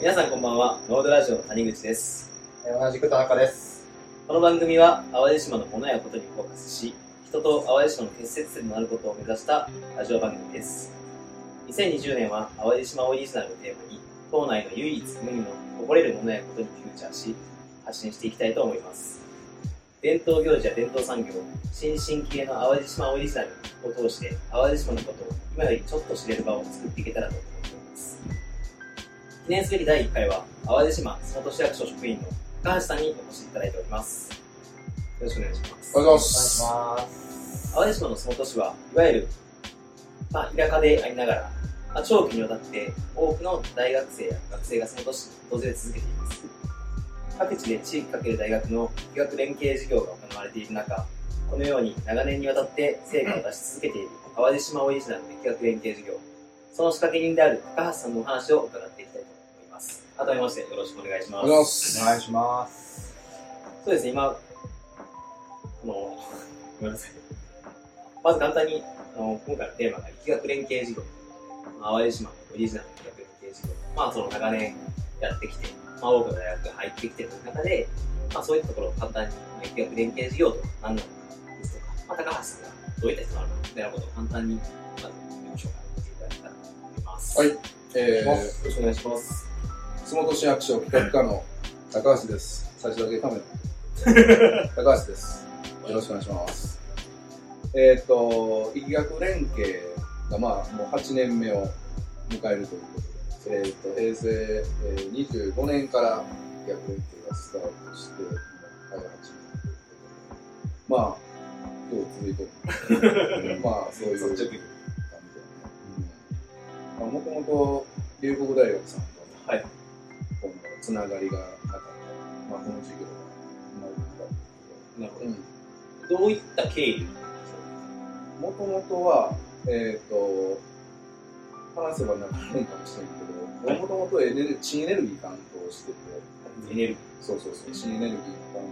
皆さんこんばんは、ノードラジオの谷口です。えー同じく田中です。この番組は淡路島のものやことにフォーカスし、人と淡路島の結節点となることを目指したラジオ番組です。2020年は淡路島オリジナルをテーマに、島内の唯一無二の誇れるものやことにフューチャーし、発信していきたいと思います。伝統行事や伝統産業、新進気鋭の淡路島オリジナルを通して、淡路島のことを今よりちょっと知れる場を作っていけたらと思います。記念すべき第1回は、淡路島洲本市役所職員の高橋さんにお越しいただいております。よろしくお願いします。お願いします。淡路島の洲本市は、いわゆる、まあ、田舎でありながら、まあ、長期にわたって多くの大学生や学生が洲本市に訪れ続けています。各地で地域かける大学の企画連携事業が行われている中、このように長年にわたって成果を出し続けている淡路島オリジナルの企画連携事業、その仕掛け人である高橋さんのお話を伺っていきたい。改めましてよろしくお願いします。お願いしますお願いします。そうですね、今、あの、ごめんなさい。まず簡単に、あの、今回のテーマが力学連携事業。まあ淡路島のオリジナルの力学連携事業。まあ、その長年やってきて、まあ、多くの大学が入ってきている中で、まあ、そういったところを簡単に、まあ力学連携事業とは何なのかですとか、まあ、高橋さんがどういった人なのか、みたいなことを簡単に、まず、自己紹介していただけたらと思います。はいよえー、ろしくお願いします。洲本市役所企画課の高橋です。最初だけカメラ。高橋です。よろしくお願いします。えっ、と、力学連携がまあもう8年目を迎えるということで、えっ、と、平成、えー、25年から力学連携がスタートして、今、開発まあ、今日続いてる。まあ、そういう感じで、ね。まあ、もともと、龍谷大学さんとの、はい。つながりがなかった。まあ、この授業は、なるほけど、うん。ど。どういった経緯もともとは、えっ、と、話せばなくなるかもしれんけど、もともとエネル新エネルギー担当してて、エネルギそうそうそう、新エネルギーの担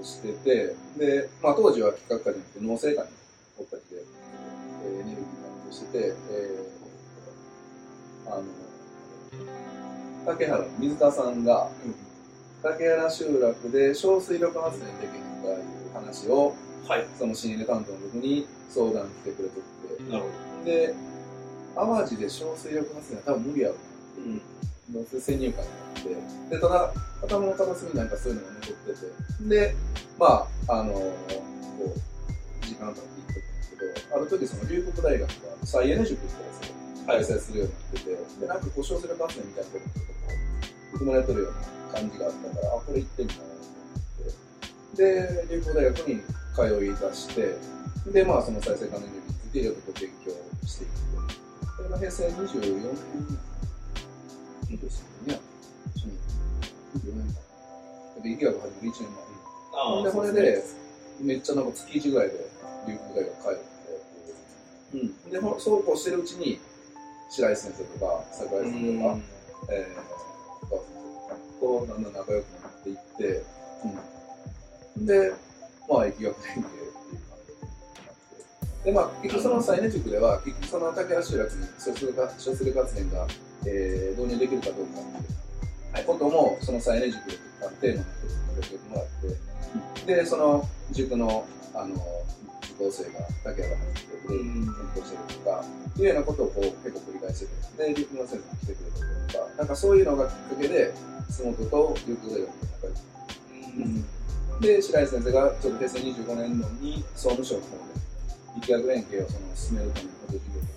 当してて、で、まあ当時は企画課じゃなくて農政課におったりで、えーエネルギー担当してて、えー、あの、竹原の水田さんが、竹原集落で小水力発電できへんかいう話を、ー。はい。その新エネ担当の僕に相談来てくれとって、なるほで、淡路で小水力発電は多分無理やろど。うん。うな。先入観があって、で、ただ、頭の片隅になんかそういうのが残ってて、で、まあ、あのこう、時間経っていってたんですけど、ある時その龍谷大学が再エネ塾ってやつを開催するようになってて、で、なんかこう小水力発電みたいなことにちょっとこう、含まれてるような感じがあったから、あ、これ行ってみたいなと思って、で、龍谷大学に通い出して、で、まあ、その再生可能エネルギーについていろいろと勉強していって、それが平成24年いいですよね。うん。24年かな。で、息が始まる1年前。で、これで、めっちゃなんか月1ぐらいで、龍谷大学帰って、うん。で、ほそうこうしてるうちに、白石先生とか、桜井先生とか、えー、お母さんとだんだん仲良くなっていって、うん、で、まあ、疫学連携っていう感じで、まあ、結局その再エネ塾では、結局その竹原集落に小水力小水力発電が、えー、導入できるかどうかっていうことも、その再エネ塾でテーマの一つに挙げてもらって、で、その塾の、あの、受講生が竹原入ってくれしてるとか、いうようなことをこう結構繰り返してて、で、陸の先生も来てくれたりとか、なんかそういうのがきっかけで、洲本と陸大学の仲良くで、白石先生がちょっと平成25年度に総務省の方で、力学連携をその進めるための補助事業とか、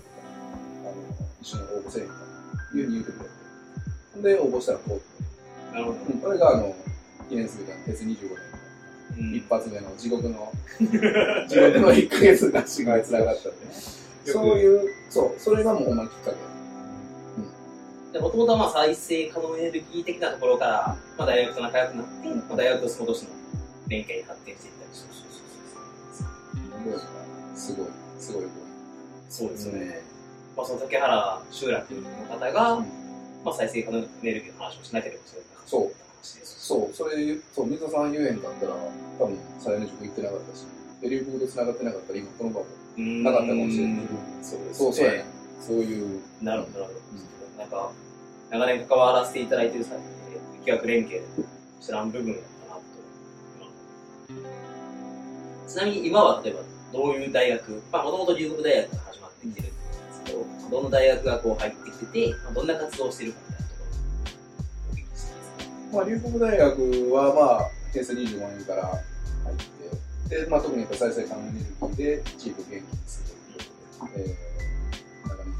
あの、一緒に応募せえへんかというふうに言ってくれて、で、応募したらこう、なるほど。うん。これがあの、記念すべき平成25年一発目の地獄の、地獄の1ヶ月がしがつながったんで、そういう、そう、それがもうほんまにきっかけ。でもともとはまあ再生可能エネルギー的なところから、まあ、大学と仲良くなって、まあ、大学とその年の連携に発展していったりしてすごい、すごい。そうですよね。まあ、その竹原集落の方が、うん。まあ、再生可能エネルギーの話をしなければそうそう話です。そう、それ、そう、水田さん言えへんかったら、多分、再エネ塾行ってなかったし、で、流行で繋がってなかったら、今この場も。うんなかったかもしれないそうですね。そう、そうやね。そういう。なるほど、なるほど。なんか、長年関わらせていただいている際に、疫学連携で知らん部分だったなと今ちなみに今は例えばどういう大学、まあもともと龍谷大学から始まってきてるんですけど、どの大学がこう入ってきてて、まあ、どんな活動をしてるかみたいなまあ、龍谷大学は、まあ、平成25年から入って、で、まあ、特にやっぱ再生可能エネルギーで地域を元気にするということで、えー、長年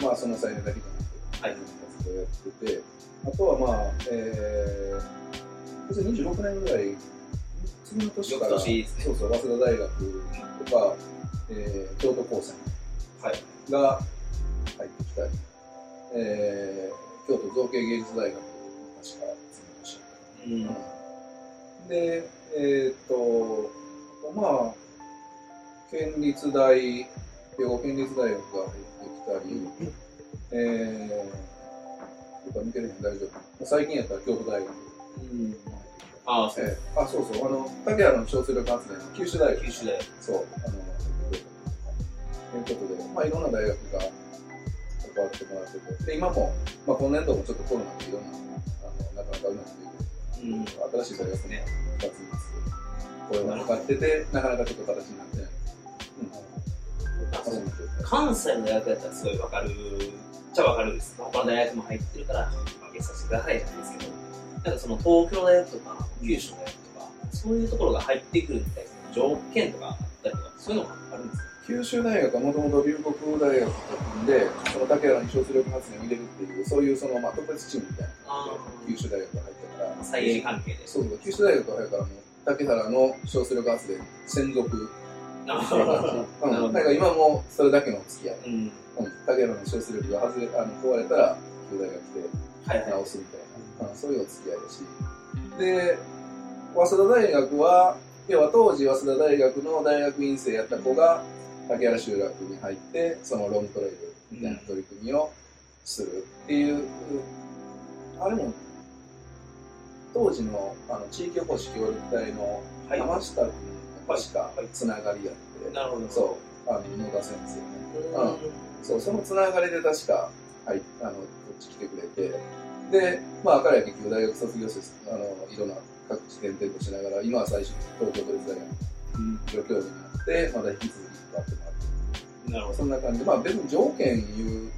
間、まあ、その際だけじゃなくて、はい活動をやってて、あとはまあ、えー、平成26年ぐらい、次の年から、ねそうそう、早稲田大学とか、えー、京都高専はい。が入ってきたり、えー、京都造形芸術大学、確か次の年だったうん。で、えーっと、まあ、県立大、兵庫県立大学が入ってきたり、えー、とか見てるの大丈夫。最近やったら京都大学もうん。ああ、そう。えーあ、そうそう、あの、竹原の小水力発電の九州大学。九州大学。そう、あの、ということで、まあ、いろんな大学が関わってもらってて、で、今も、まあ、今年度もちょっとコロナでいろんな、あの、なかなかうまくいく、うん。新しい大学ね、2つ3つ、声がかかってて、なかなかちょっと形になってない。うん。関西の大学だったらすごいわかるっちゃわかるです。他の大学も入ってるから、まあ、ゲストしてくださいじゃないですけど、なんかその東京大学とか、九州の大学とか、そういうところが入ってくるみたいな条件とかあったりとか、そういうのがあるんですか？九州大学はもともと龍谷大学と組んで、その竹原に小出力発電を入れるっていう、そういうその、まあ、特別チームみたいな九州大学が入ったから、再現関係で。そうそう、九州大学が入るから、もう竹原の小出力発電専属。なるほどなんか今もそれだけの付き合い。うん。うん。竹原の小出力が外れ、あの、壊れたら、九大学ではいはい。直すみたいな、うん、そういうお付き合いだし。で、早稲田大学は、要は当時早稲田大学の大学院生やった子が竹原集落に入って、そのロングトレイルみたいな取り組みをする。っていう、あれも、当時のあの地域おこし協力隊のはい。山下君と確かはい。つながりやって、なるほど。そう、あの野田先生ね。うん。うん。そう、そのつながりで確か、はい、あの、こっち来てくれて、で、まあ、彼は結局大学卒業して、あの、いろんな各地転々としながら、今は最初、東京都立大学うん助教授になって、まだ引き続きってもらってなるほど。そんな感じで、まあ別に条件言う、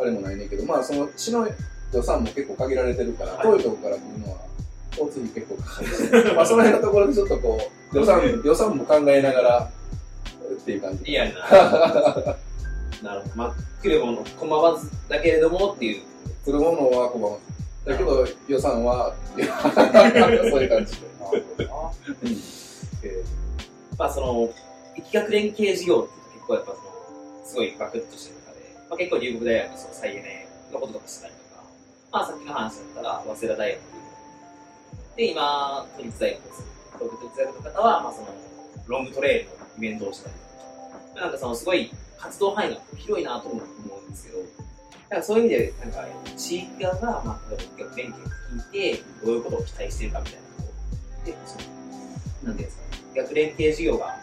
あれもないねんけど、まあその、市の予算も結構限られてるから、はい遠いとこから来るのは、交通費結構かかるし、まあその辺のところでちょっとこう、予算、予算も考えながら、っていう感じ。リアルな。なるほど。まあ、来るもの、困わずだけれどもっていう。来るものは困る。だけど予算は、そういう感じで。なるほどな。うんえまあその、疫学連携事業って結構やっぱその、すごいバクッとしてる中で、まあ結構龍谷大学のその再エネのこととかしたりとか、まあさっきの話だったら、早稲田大学で、今、都立大学です。東京都立大学の方は、まあその、ロングトレイルのイベントをしたりとか、なんかそのすごい活動範囲が広いなと思うんですけど、なんかそういう意味で、なんか地域側が、まあ、例えば疫学連携を聞いて、どういうことを期待してるかみたいなころで、そのなんていうんですか、逆連携事業が、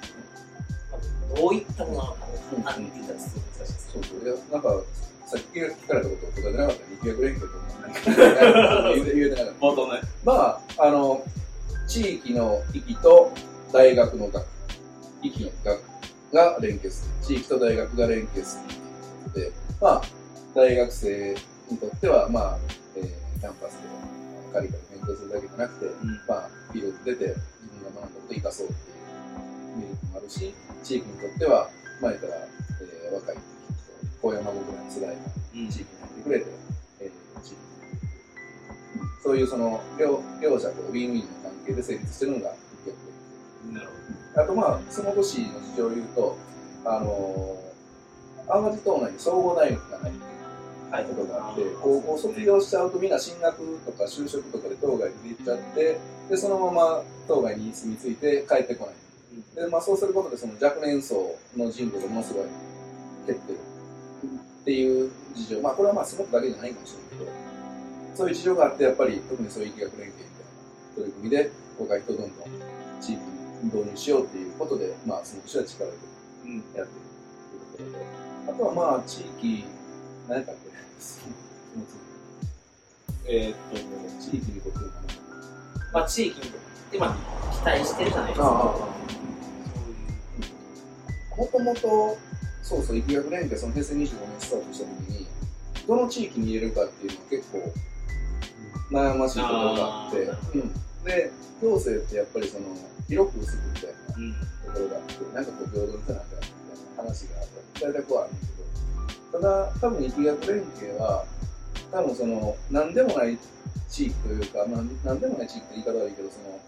どういったものなのかを簡単に言っていたらすごい難しいですそうそう。いや、なんか、さっき聞かれたことを答えてなかったら、力学連携とか言えてなかった。冒頭ね。まあ、あの、地域の域と大学の学、域の学が連携する。地域と大学が連携するで、まあ、大学生にとっては、まあ、えーキャンパスでカリカリ勉強するだけじゃなくて、うん。まあ、フィールド出て自分が学んだことを生かそうっていうメリットもあるし、地域にとっては、まあ言ったら、えー若い人、高山僕らの世代がうん地域に入ってくれて、えー地域にそういうその両両者とウィンウィンの関係で成立してるのがなるほあとまあ、洲本市の事情を言うと、あのー、淡路島内に総合大学がないっていうど。はい。ことがあって、高校卒業しちゃうとみんな進学とか就職とかで当該に出てっちゃって、で、そのまま当該に住み着いて帰ってこない。で、まあそうすることでその若年層の人口がものすごい減ってるっていう事情。まあこれはまあすごくだけじゃないかもしれないけど、そういう事情があって、やっぱり特にそういう疫学連携みたいな取り組みで、若い人をどんどん地域に導入しようっていうことで、まあその市は力を入うん。れてやってるということで、あとはまあ地域、何やったっけそのそのえーっと、地域にとってのまあ、地域にとって、まあ、期待してるじゃないですか。あもともと、そうそう、疫学連携、その平成25年スタートしたときに、どの地域に入れるかっていうのは結構悩ましいところがあって、うん、で、行政ってやっぱりその、広く薄くみたいなうん。ところがあって、なんかこう、平等にせなあかんみたいな話があって、大体こうあるんだけど、ただ、多分疫学連携は、多分その、なんでもない地域というか、まあ、なんでもない地域って言い方悪いけど、その、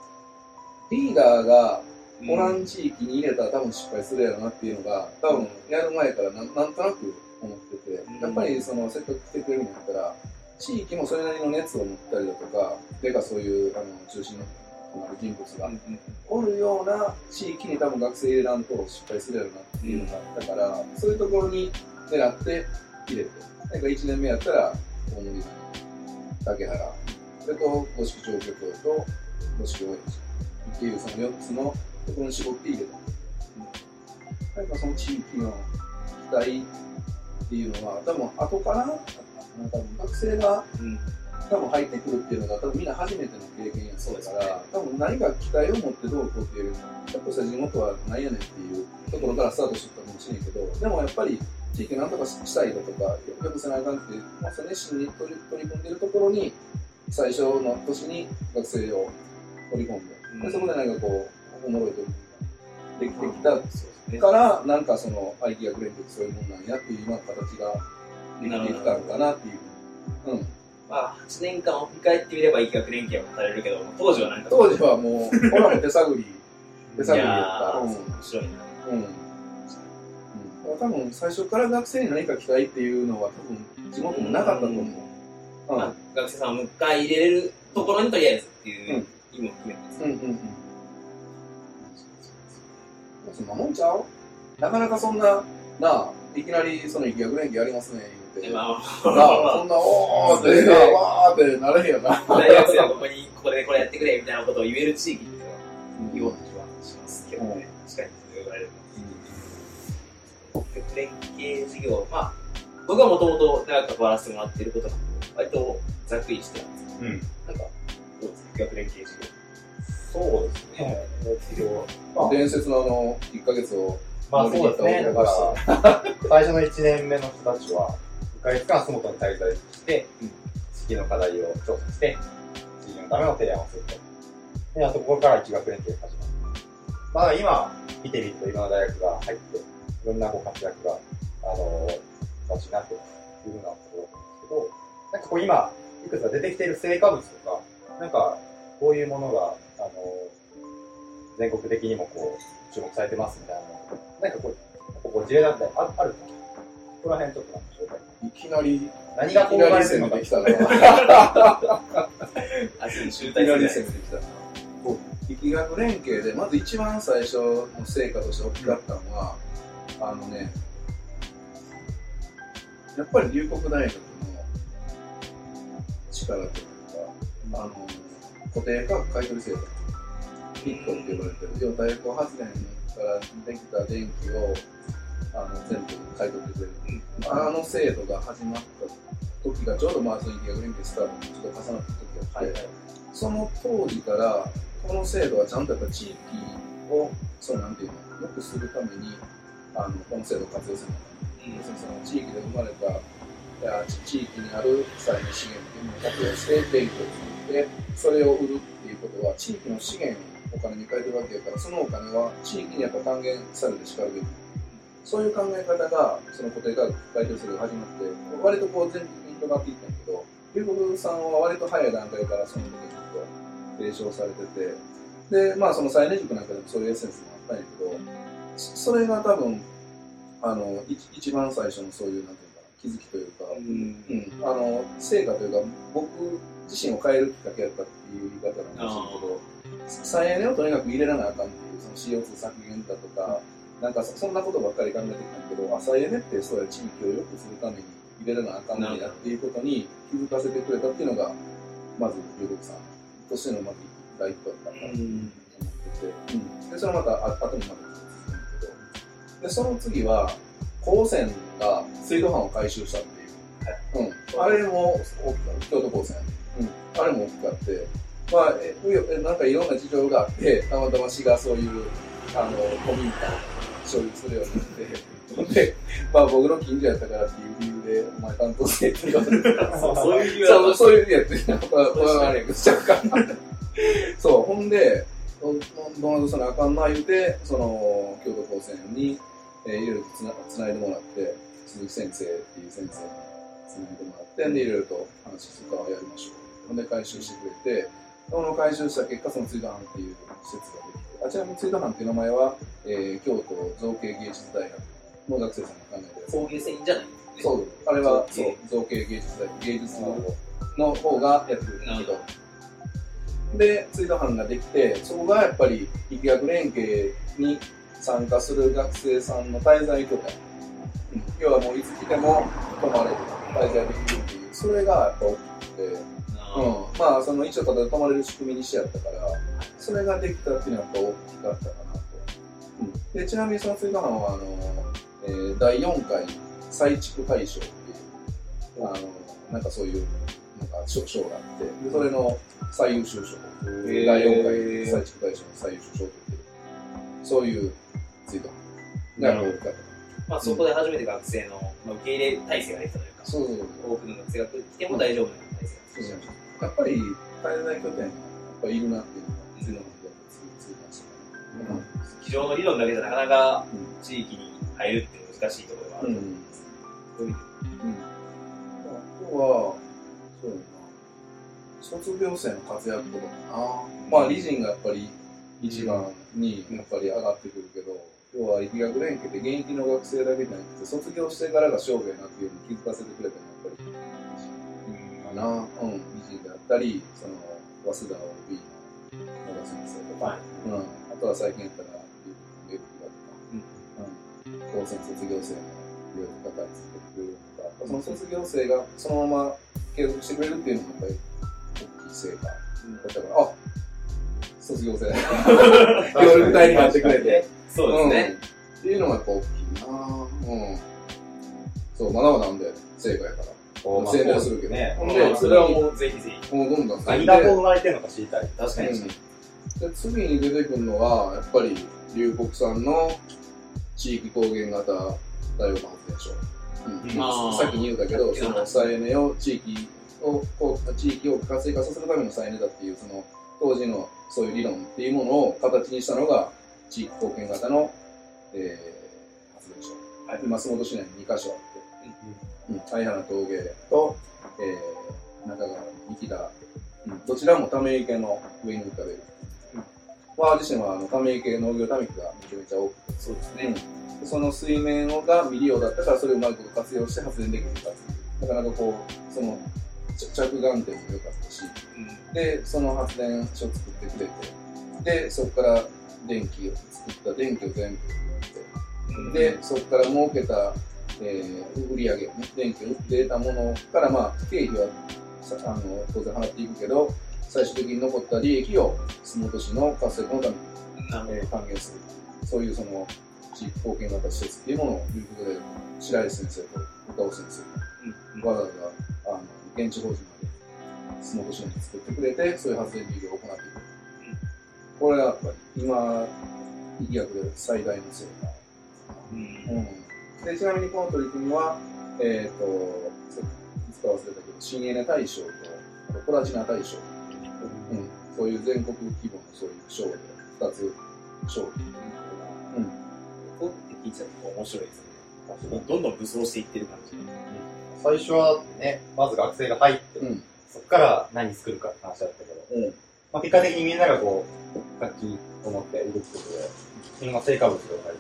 リーダーがおらん地域に入れたら多分失敗するやろなっていうのが、多分やる前からなんなんとなく思ってて、やっぱりその、せっかく来てくれるんだったら、地域もそれなりの熱を持ったりだとか、でかそういうあの中心の人物がおるような地域に多分学生入れらんと失敗するやろなっていうのがあったから、そういうところに狙って入れて、なんか1年目やったら、大森谷、竹原、それと五色町漁協と五色応援士っていうその4つのところに絞って入れた。なんかその地域の期待っていうのは、多分後から、多分学生がうん。多分入ってくるっていうのが多分みんな初めての経験やそうですね多分何か期待を持ってどうこうっていう、ちょっとした地元は何やねんっていうところからスタートしてたかもしれんけど、でもやっぱり地域なんとかしたいだとか、よくせなあかんって、まあ、その熱心に取り取り組んでるところに、最初の年に学生を取り込んで、でそこでなんかこう、おもろい取り組みができてきたそうですね。から、なんかその、愛機学連携ってそういうもんなんやっていう今の形ができてきたのかなっていう。うん。まあ、8年間を振り返ってみれば、疫学連携は語れるけど、当時はなんか、当時はもう、ほらも手探り、手探りやいやった。ー、うん。面白いな。うん。うん。多分、最初から学生に何か期待っていうのは、多分、地元もなかったと思う。うん。まあ、学生さんを迎え入れれるところにとりあえずっていう意味も含めて。うんうんうん。そんなもんちゃう？なかなかそんな、なあ、いきなりその疫学連携やりますね、言うて。でまあ、なあ、そんな、おーって、わーってなれへんよな。大学生はここに、ここでこれやってくれみたいなことを言える地域っていうのは、いいような気はしますけどね。確かに、そう言われると。連携事業、まあ、僕はもともと長く関わらせてもらっていることなんで、割とざっくりしてたんですけうん。ど、なんか、学連携事業。そうですね。えっと、まあ、伝説のあの、1ヶ月を、まあそうですね。だから、最初の1年目の人たちは、1ヶ月間洲本に滞在して、地域の課題を調査して、地域のための提案をすると。で、あとここから一学連携が始まる。まあ今、見てみるといろんな大学が入って、いろんなこう活躍が、あの形になっているというようなところなんですけど、なんかこう今、いくつか出てきている成果物とか、なんか、こういうものが、あの全国的にもこう、注目されてますみたいなのなんかこう、ここ事例だったりああるここら辺ちょっと紹介。いきなり、何がこうなり攻めてきたな。あ、そういう集いきなり大成攻めてきたな。こう力学連携で、まず一番最初の成果として大きかったのは、あのね、やっぱり龍谷大学の力とあの、固定化学買取制度、ヒットって呼ばれてる、要は太陽光発電からできた電気をあの全部買い取ってくれる。あの制度が始まった時がちょうどまあその力学連携スターちょっと重なった時があって、その当時から、この制度はちゃんとやっぱ地域を、そうなんていうの、良くするために、あの、この制度を活用するの要するにその地域で生まれた、地域にある再エネ資源っていうのを活用して電気を作って、それを売るっていうことは、地域の資源をお金に変えてるわけやから、そのお金は地域にやっぱ還元されてしかるべき。そういう考え方が、その固定価格買取制度が始まって、割とこう全国に広がっていったんだけど、龍谷さんは割と早い段階からその時にずっと提唱されてて、で、まあその再エネ塾なんかでもそういうエッセンスもあったんやけど、そそれが多分、あの、一一番最初のそういう、なんていうか、気づきというか、うんうん、あの、成果というか、僕自身を変えるきっかけやったっていう言い方なんですけど、再エネをとにかく入れらなあかんっていう、その CO2 削減だとか、なんかそそんなことばっかり考えてきたけど、あ、再エネってそうや地域を良くするために入れらなあかんねやっていうことに気づかせてくれたっていうのが、まず、龍谷さんとしてのまず第一歩だったかなと思ってて、うん、で、それまたあ後にまた続くんだけど、で、その次は、高専が水道管を回収したっていう。うん。あれも、京都高専。あれも大きかって、まあ、えうよえなんかいろんな事情があって、たまたま市がそういう、あの、古民家を所有するようになって、で、まあ僕の近所やったからっていう理由で、お前担当せえって言われてた。そうそういう理由そう、だそういう理由やって、なんか、わかんないけど、しゃかそう、ほんで、どどんなとさなあかんな言うて、その、京都高専に、えーいろいろとつなつないでもらって、鈴木先生っていう先生につないでもらって、で、いろいろと話とかをやりましょう。ほんで、回収してくれて、その回収した結果、そのツイート班っていう施設ができて、あちなみにツイート班っていう名前は、えー京都造形芸術大学の学生さんが考えたやつ。工芸繊維じゃない。そう、あれは、造形そう、造形芸術大芸術の方がやってるんだけど、で、ツイート班ができて、そこがやっぱり、力学連携に参加する学生さんの滞在拠点。うん。要はもういつ来ても泊まれる、滞在できるっていう、それがやっぱ大きくて、うん、まあ、その一応ただ泊まれる仕組みにしてやったから、それができたっていうのはやっぱ大きかったかなと。うん、でちなみにそのツイート班は、あの、えー第4回再築大賞っていう、あの、なんかそういう、なんか賞賞があって、でそれの最優秀賞、ー第4回再築大賞の最優秀賞という、そういうツイート班が大きかった。まあそこで初めて学生の、まあ、受け入れ体制ができたというか、そうそうそう。多くの学生が来ても大丈夫な。やっぱり滞在拠点がやっぱいるなっていうのが、次のことでついましたね。机上の理論だけじゃなかなか地域に入るって難しいところがあると思うん。です。そうん。あとは、そうやな。卒業生の活躍とかかな。まあ、理人がやっぱり一番にやっぱり上がってくるけど、要は力学連携って現役の学生だけじゃなくて、卒業してからが勝負やなっていうのを気づかせてくれたのはやっぱり、かな。うん。理人であったり、その、早稲田 OB の野田先生とか、はいうん。あとは最近やったら、ウェブだとか、うん。高専卒業生のいろいろ方についてくれるとか、その卒業生がそのまま継続してくれるっていうのもやっぱり大きい成果だったから、あ卒業生、協力隊になってくれて、そうですね。うんっていうのがやっぱ大きいなうん。そう、まだまだなんで、成果やから。宣伝するけどね。うんで、それはもうぜひぜひ。もうどんどん何がこう生まれてるのか知りたい。確かに。うんで次に出てくるのは、やっぱり、龍谷産の地域高原型太陽光発電所。うんさっきに言うたけど、その再エネを地域を、こう地域を活性化させるための再エネだっていう、その当時のそういう理論っていうものを形にしたのが、地域貢献型の、えー発電所。はい松本市内に2カ所あって、うん、相原峠と、えー、中川、三木田、うん、どちらもため池の上に浮かべる。まあ、自身はあのため池農業ため池がめちゃめちゃ多くて、そうですね。うんでその水面が未利用だったから、それをうまいこと活用して発電できるか。なかなかこう、その着着眼点も良かったし、うんで、その発電所を作ってくれて、で、そこから電気を作った電気を全部売って、で、そこから儲けた、えー売り上げ、ね、電気を売って得たものから、まあ、経費はさあの当然払っていくけど、最終的に残った利益を洲本市の活性化のために、えー還元する。そういうその地域貢献型施設っていうものを、いうことで、白石先生と岡尾先生ど。わざわざあの現地法人まで洲本市に作ってくれて、そういう発電事業を行っていく。これはやっぱり今、力学で最大の成果。うんうん、でちなみにこの取り組みは、えっ、と、さっき使わせたけど、新エネ大賞と、あとプラチナ大賞、うん、そういう全国規模のそういう賞で、2つ賞品。うんここって聞いちゃうと面白いですね。どんどん武装していってる感じ。最初はね、まず学生が入って、うん。そこから何作るかって話だったけど、うん。まあ、結果的にみんながこう、楽器を持って動くことで、いろんな成果物が生まれ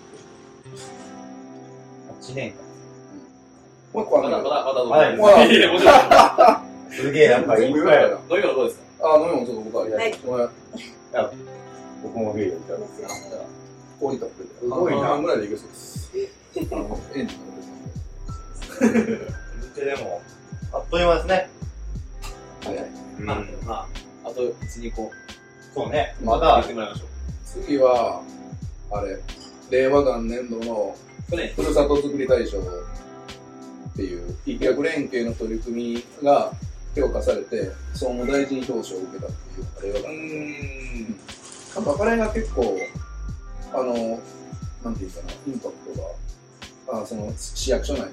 て8年もう一個あるんだまだまだまだどうはいぞ いやいやもちろん。間。すげえ、なんかいっぱいある。飲み物どうですか？あ、飲み物ちょっと僕ありはいごめん。僕もビールいただですよ氷たっぷりすごいな半々ぐらいでいけそうです。あの、エンジンのくでも、あっという間ですね。早い。まあ、まあ、あと1、2個そうね。ま言っだて、もらいましょう。次は、あれ、令和元年度のふるさとづくり大賞っていう、一脚連携の取り組みが、評価されて、総務大臣表彰を受けたっていうあるんですよ。なんかあれが結構、あの、なんていうかな、インパクトが、あその市役所内とか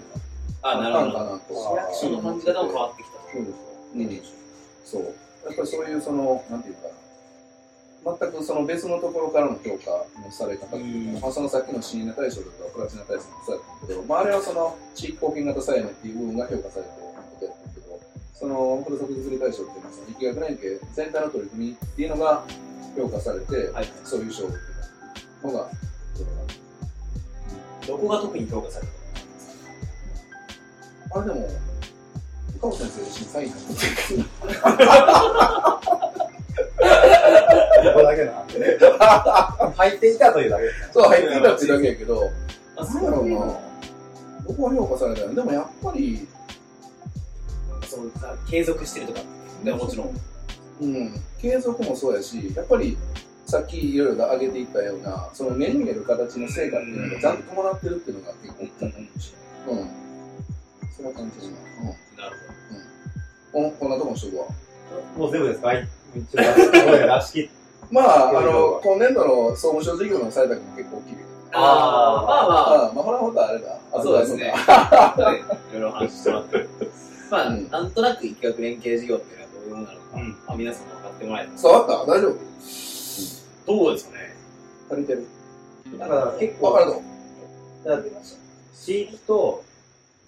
あ、なるほど。市役所の感じ方も変わってきた。そうですうん、そう。やっぱりそういうその、なんていうかな、全くその別のところからの評価のされ方っていううんか、まあ、そのさっきの新ネ大賞とかプラチナ大賞もそうやったんだけど、まあ、あれはその地域貢献型再エネっていう部分が評価されてることやったけど、そのふるさとづくり大賞っていうのは、その力学連携全体の取り組みっていうのが評価されて、はい。そういう賞っていうのが、どこが特に評価されたあれでも、岡本先生審査員なんですここだけなんでね。入っていたというだけ。そう、入っていたっていうだけやけど、あ、なんやろうな、どこが評価されたのでもやっぱり、そのさ継続してるとか。でももちろん。うん、継続もそうやし、やっぱりさっきいろいろと挙げていったような、その目に見える形の成果っていうのがちゃんと伴ってるっていうのが結構大きかったかもしれない。うん。そんな感じですね。なるうん。お、こんなとこにしとくわ。もう全部ですか？一応、声出し切っまあ、あの、今年度の総務省事業の採択も結構大きい。ああ、まあ。まあ、ああ、まあ、ほらほらあれだ。あそうですね。いいろい。ろ話してもらって。まあ、うんなんとなく企画連携事業っていうのはどういうものなのか、うん。まあ、皆さんも分かってもらえた伝わった？大丈夫？どうですかね。足りてる？だから結構、わかるの地域と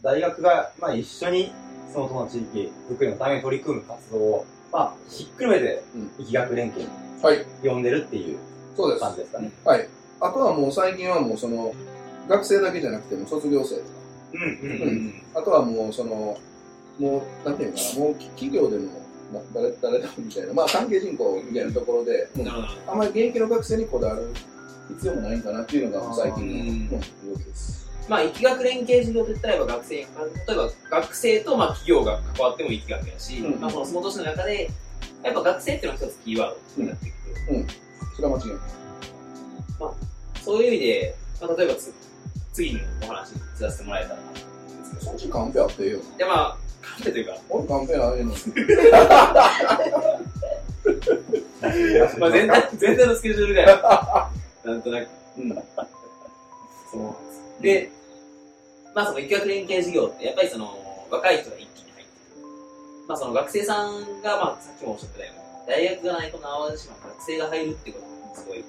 大学が、まあ、一緒にそのの地域づくりのために取り組む活動を、まあ、ひっくるめてうん、疫学連携はい。呼んでるっていうそうです。感じですかね。はい。あとはもう最近はもうその、学生だけじゃなくても卒業生とか、うんうんうんあとはもうその、もう、なんていうのかな、もう企業でも、な誰誰でもみたいな、まあ関係人口みたいなところで、うんなるほど。あんまり現役の学生にこだわる必要もないんかなっていうのが最近の、うんうん動きです。まあ、疫学連携事業といったら、学生例えば学生とまあ企業が関わっても疫学やし、うんまあ、そのその年の中で、やっぱ学生っていうのが一つキーワードになってくる。それは間違いない。そういう意味で、まあ、例えばつ次にお話しさせてもらえたら。そっちカンペあってええよ。で、まあ、カンペというか、俺カンペないのに。まあ、全体、全体のスケジュールが、なんとなく、うん。そうなんです。で、まあその疫学連携事業って、やっぱりその、若い人が一気に入ってる。まあその学生さんが、まあさっきもおっしゃったように、大学がないこの淡路島学生が入るってことが、すごい、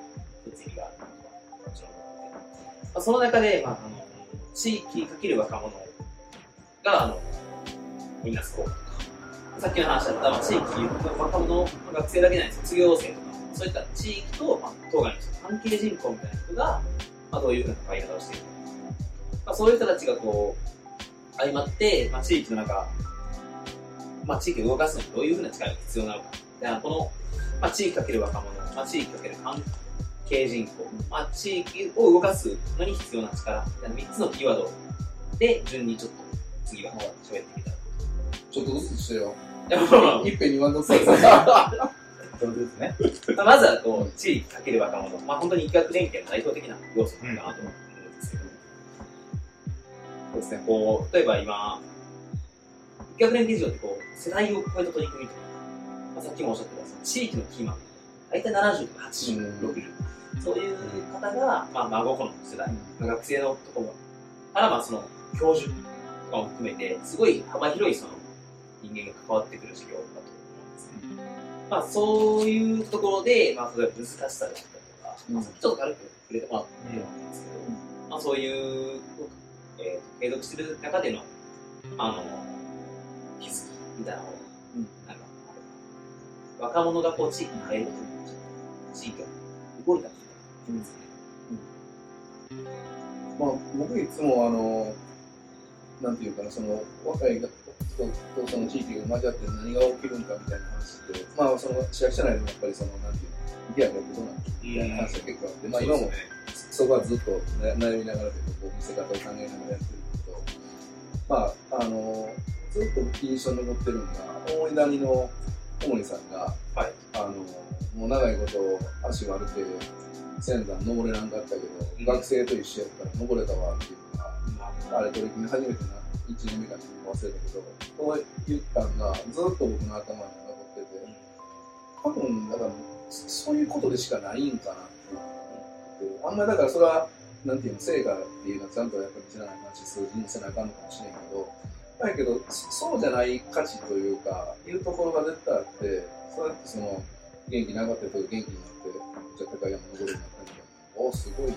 一つ意味があるなとは、もちろん思って。まあ、その中で、まあ、あの、地域かける若者が、あの、みんなスコープとか、さっきの話だった、まあ、地域の若者、まあ学生だけじゃない卒業生とか、そういった地域と、まあ、当該の人関係人口みたいな人が、まあ、どういうふうな関わり方をしているか。まあ、そういう人たちがこう、相まって、まあ、地域の中、まあ、地域を動かすのにどういうふうな力が必要なのか。だからこの、まあ、地域かける若者、まあ、地域かける関係人口、まあ、地域を動かすのに必要な力、みたいな3つのキーワードで、順にちょっと、次は喋っていけたら。ちょっとずつしてよ。いっぺんに言わんとって。そうですね。まずはこう、地域かける若者、まあ本当に疫学連携の代表的な要素かなと思うんですけど、そうですね、こう、例えば今、疫学連携事業ってこう、世代を超えた取り組みとか、まあ、さっきもおっしゃってた、その地域のキーマン、大体70とか80、うん60、そういう方が、まあ孫子の世代、学生のところから、まあその、教授とかも含めて、すごい幅広いその、人間が関わってくる事業だと思うんですね。まあそういうところで、まあ例えば難しさだったりとか、うん。まあさっきちょっと軽く触れてもらったんですけど、まあそういう、えー、継続してる中での、あの、気づきみたいなのを、うんなんか、若者がこう地域に入ることによって、地域が動いたっていうかですね。まあ、僕いつもあの、なんていうかな、その若い人とその地域が交わって何が起きるんかみたいな話って、まあその市役所内でもやっぱりその、なんていうの、ギアがどうなのみたいな話が結構あって、まあ今もそこはずっと悩悩みながらというか、こう見せ方を考えながらやってるけど、まあ、あの、ずっと印象に残ってるのが、大井谷の小森さんが、はい。あの、もう長いこと足悪くて、仙山登れなかったけど、うん。学生と一緒やったら登れたわっていうのが、あれ取り組み初めてなって、1年目か2年目忘れたけど、こう言ったんが、ずっと僕の頭に残ってて、多分、だから、そそういうことでしかないんかなあんまりだからそれは、なんていうの、成果っていうのはちゃんとやっぱり知らない話、数字にせなあかんのかもしれんけど、だけど、そそうじゃない価値というか、いうところが絶対あって、そうやってその、元気なかった人が元気になって、じゃあ高い山登るようになったみたいな、おすごいね。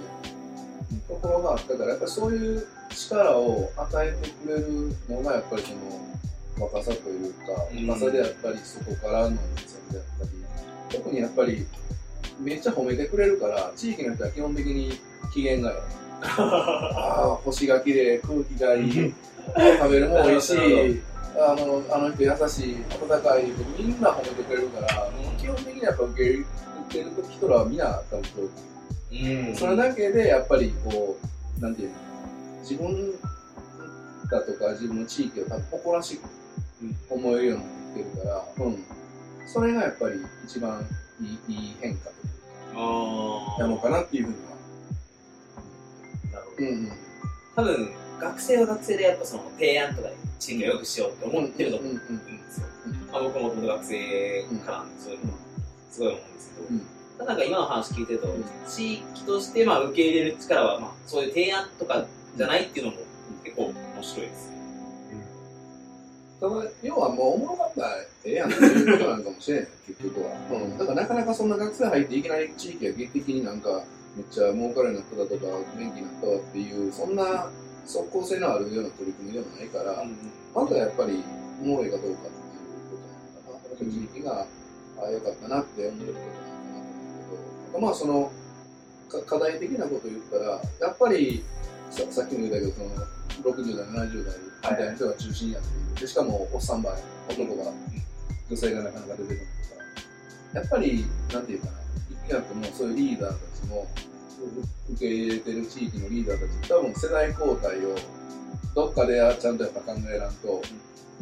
ところがあったから、やっぱりそういう力を与えてくれるのが、やっぱりその、若さというか、うん若さであったり、そこからの熱であったり、特にやっぱり、めっちゃ褒めてくれるから、地域の人は基本的に機嫌がいい。ああ、星が綺麗、空気がいい、食べるも美味しい、あのあの人優しい、温かい、みんな褒めてくれるから、基本的にやっぱ受け入れてる人らはみんな多分そう？うん。それだけでやっぱりこう、なんていうの、自分だとか自分の地域を多分誇らしく思えるようになってきてるから、うん。それがやっぱり一番いいいい変化というかなのかなっていうふうには。なるほどうんうん。多分、学生は学生でやっぱその提案とかで地域を良くしようって思ってると思うんですよ。うんまあ、僕もともと学生からそういうのすごい思うんですけど、うんただなんか今の話聞いてると、うん地域としてまあ受け入れる力は、まあ、そういう提案とかじゃないっていうのも結構面白いですね。ただ、要はもうおもろかったらええやんっていうことなんかもしれん、結局は。うん。だからなかなかそんな学生入っていきなり地域が劇的になんか、めっちゃ儲かるようになっただとか、元気になったわっていう、そんな即効性のあるような取り組みでもないから、まずはやっぱりおもろいかどうかっていうことなのかな。やっぱり地域が、ああ、よかったなって思えることなのかなと思うけど、まあその、か課題的なこと言ったら、やっぱりささっきも言ったけど、その60代、70代みたいな人が中心になっている。でしかも、おっさんばい、男が、女性がなかなか出てこないから、やっぱり、なんていうかな、一見もそういうリーダーたちも、受け入れてる地域のリーダーたち、多分世代交代を、どっかでちゃんとやっぱ考えらんと、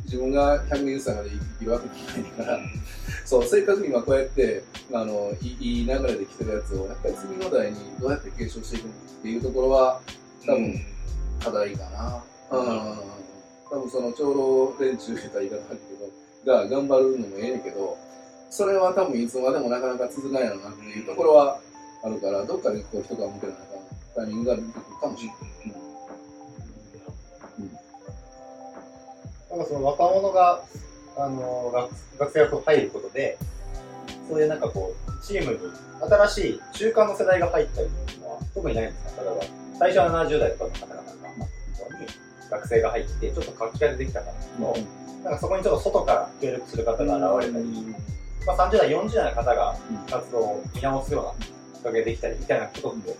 自分が120歳まで生きるわけないから、そう、せっかく今こうやって、あの、いい流れで来てるやつを、やっぱり次の代にどうやって継承していくのっていうところは、多分課題かな。うん。多分その長老連中した言い方あるけど、が頑張るのもええねんけど、それは多分いつまでもなかなか続かないのなっていうところはあるから、どっかでこう人が向けなあかタイミングが出てくるかもしれない。うんなんかその若者が、あの学学生がこう入ることで、そういうなんかこう、チームに新しい中間の世代が入ったりっていうのは特にないんですか？例えば、最初は70代とかの方々が、まあ、に学生が入って、ちょっと活気が出てきたからの、なんかそこにちょっと外から協力する方が現れたり、まあ、30代、40代の方が活動を見直すようなきっかけできたりみたいなことって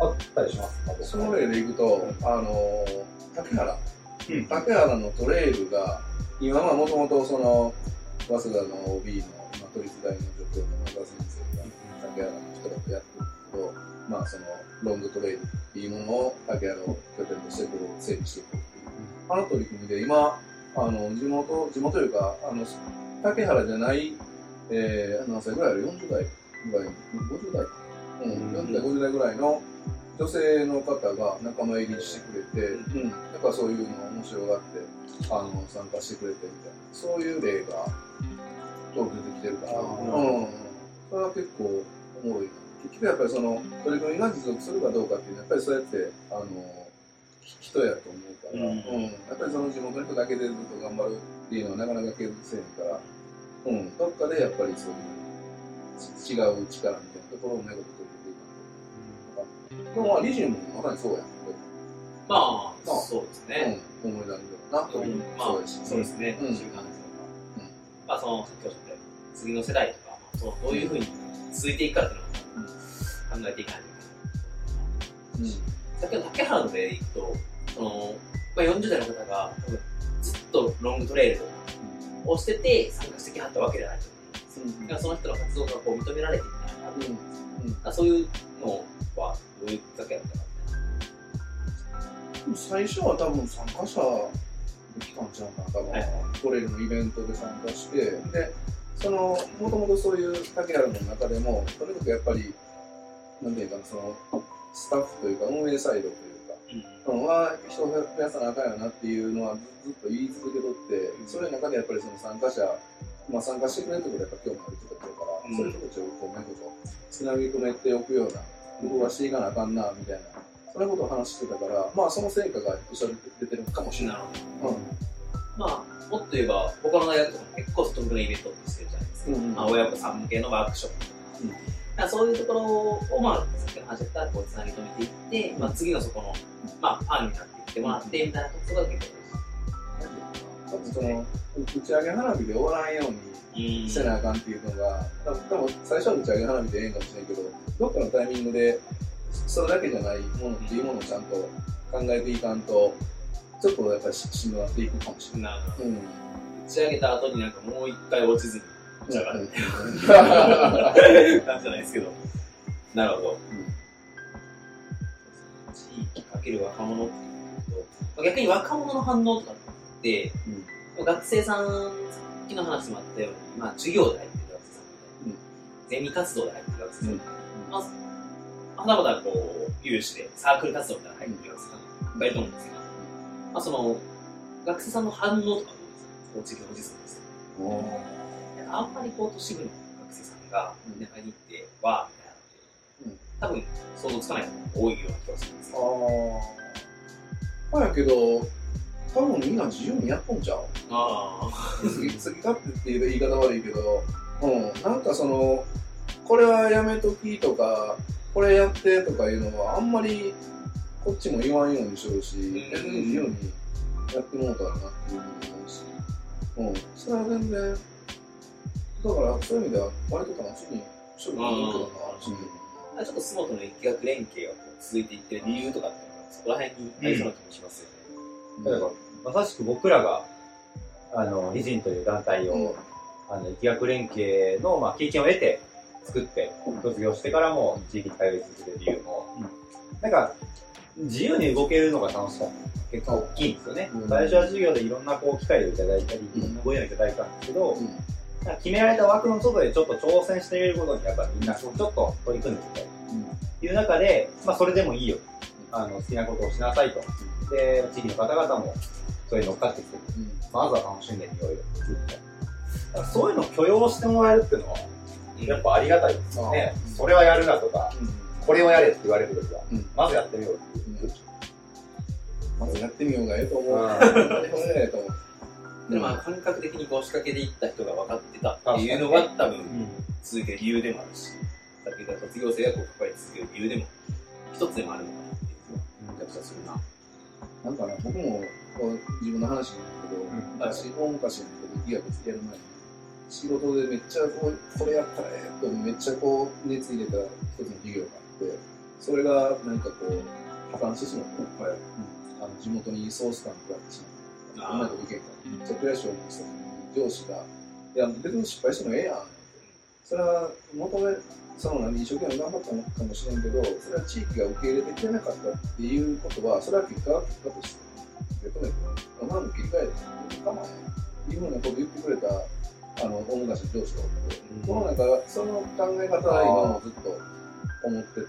あったりしますか？その例でいくと、あの竹原、うん。竹原のトレイルが、今はもともとその、早稲田の OB の、まあ、都立大の助教の野田先生が竹原の人だとやってるけど、まあその、ロングトレイルっていうものを竹原を拠点としてこう整備していくっていう。あの取り組みで今、あの、地元、地元というか、あの、竹原じゃない、えー、何歳ぐらいある ?40 代ぐらい、50代？うん、40代、50代ぐらいの女性の方が仲間入りしてくれて、うん、やっぱそういうの面白がって、あの、参加してくれてみたいな、そういう例が、ちょっと出てきてるから、あうん、それは結構おもろいな。結局やっぱりその、取り組みが持続するかどうかっていうのは、やっぱりそうやって、あの、ひ人やと思うから、うん。うん、やっぱりその地元の人だけでずっと頑張るっていうのはなかなか継続せんから、うん、どっかでやっぱりそういうち違う力みたいなところをね、こと取り入れていかないと。でもまあ、理事もまさにそうやん。まあ、まあそうですね。うん、思い出るよな、という、まあそうですね。うん。中間ですとかうんまあ、その、さっ次の世代とか、まあ、どういうふうに続いていくかっていうのを考えていかないといけない。うん。さっきの竹原の例でいくと、その、まあ、40代の方が、多分ずっとロングトレイルとかをしてて参加してきはったわけじゃないと思うんですよ。だからその人の活動がこう認められていったなと思うんですよ。だからそういうのは、どういうきっかけだったかみたいな。最初は多分参加者できたんちゃうかな、多分、はいトレイルのイベントで参加して、で、その、もともとそういう竹原の中でも、とにかくやっぱり、なんていうかな、その、スタッフというか、運営サイドというか、うん、は人を増やさなあかんよなっていうのはずっと言い続けとって、それの中でやっぱりその参加者、まあ、参加してくれるってことはやっぱ興味ある人たちだから、うんそういう人たちをこう、ね、こそつなぎ止めておくような、動かしていかなあかんなみたいな、そんなことを話してたから、まあその成果がひょっとしたら出てるかもしれない。なるほど。うんまあ、もっと言えば、他の大学とかも結構外向けのイベントってしてるじゃないですか。うんまあ、親子さん向けのワークショップとか。うんそういうところを、まあ、さっきの話だったら、こう、つなぎ止めていって、まあ、次のそこの、まあ、ファンになっていってもらって、みたいなことが結構だってその打ち上げ花火で終わらんように。せなあかんっていうのが、多分多分最初は打ち上げ花火でええんかもしれんけど、どっかのタイミングで、それだけじゃないものっていうものをちゃんと考えていかんと、ちょっとやっぱりししんどなっていくかもしれない。なるほど。うん。打ち上げた後になんかもう一回落ちずに打ち上がる。感じじゃないですけど。なるほど。地域かける若者っていうと、逆に若者の反応とかって、学生さん、さっきの話にもあったように、まあ、授業で入ってる学生さんみたいな、ゼミ活動で入ってる学生さんみたいな、まあ、はたまたこう、有志でサークル活動みたいなの入ってる学生さんがいると思うんですが、まあ、その、学生さんの反応とかどうですかおじおじさんですけどあんまりこう、都市部の学生さんがうん田舎に行って、わーみたいなうん。って、多分想像つかない人が多いような気がするんですあよ。あ。まあやけど、多分みんな自由にやっとんちゃう。あ好き好き勝手っていう言い方悪いけど、うん、なんかその、これはやめときとか、これやってとかいうのは、あんまりこっちも言わんようにしようし、ん。別に自由にやってもうたらなっていうふうに思うし、うん、それは全然、だからそういう意味では、割と楽しみにしとると思うけど。ちょっと洲本の疫学連携がこう続いていってる理由とかっていうのが、そこら辺にありそうな気もしますよね。うん。例えば、まさしく僕らが、あの、美人という団体を、うん。あの、疫学連携の、まあ、経験を得て、作って、卒業してからも地域に通い続ける理由も、なんか、自由に動けるのが楽しかった。結構大きいんですよね。うん最初は授業でいろんなこう機会をいただいたり、うんいろんなご縁をいただいたんですけど、うん決められた枠の外でちょっと挑戦してみることにやっぱみんなちょっと取り組んでみたいという中で、まあそれでもいいよ。あの、好きなことをしなさいと。で、地域の方々もそれに乗っかってきて、うんまずは楽しんでみようよって言って。だからそういうのを許容してもらえるっていうのは、やっぱありがたいですよね。うんそれはやるなとか、これをやれって言われるときは、うんまずやってみようっていう空気。まずやってみようがええと思う。ええと思う。でもまあ感覚的にこう仕掛けていった人が分かってたっていうのが多分続ける理由でもあるし、さっき言った卒業生がこう関わり続ける理由でも一つでもあるのかなっていう気がするな。なんかね、僕もこう自分の話なんだけど、ん昔、大昔の医学つける前に、仕事でめっちゃこう、これやったらええとめっちゃこう、熱入れた一つの授業があって、それがなんかこう、破綻してしまって、はいあの地元にソース感食らってしまって、こんなとこ行けんから、めっちゃ悔した時に、上司が、いや、別に失敗してもええやん。それは求め、その何、一生懸命頑張ったのかもしれんけど、それは地域が受け入れてくれなかったっていうことは、それは結果は結果として受け止めて、まあ、切り替えて、かまない。いうふうなこと言ってくれた、あの、大昔の上司がおって、このなんか、その考え方は今もずっと思ってて、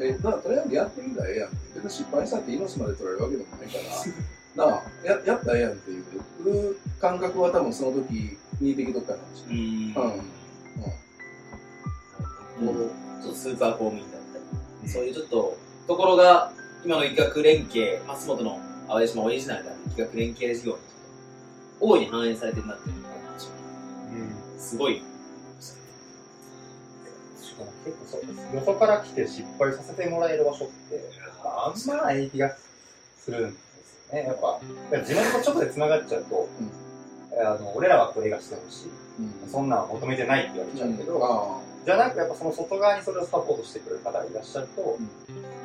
え、なとりあえずやってみたらええやん。って。別に失敗したって命まで取られるわけでもないから、なあ、ややったらええやんっていう。感覚は多分その時にできとったかもしれない。うん。うん。こうちょっとスーパー公務員だったり、そういうちょっとところが今の医学連携、松本の淡路島オリジナルである医学連携事業にちょっと大いに反映されてるなっていうのがすごい。しかも結構そうです。よそから来て失敗させてもらえる場所って、あんまない気がするんですよね。やっぱ、地元と直で繋がっちゃうと、あの俺らはこれがしてほしい。うん。そんなん求めてないって言われちゃうけど、あじゃなくやっぱその外側にそれをサポートしてくれる方がいらっしゃると、うん。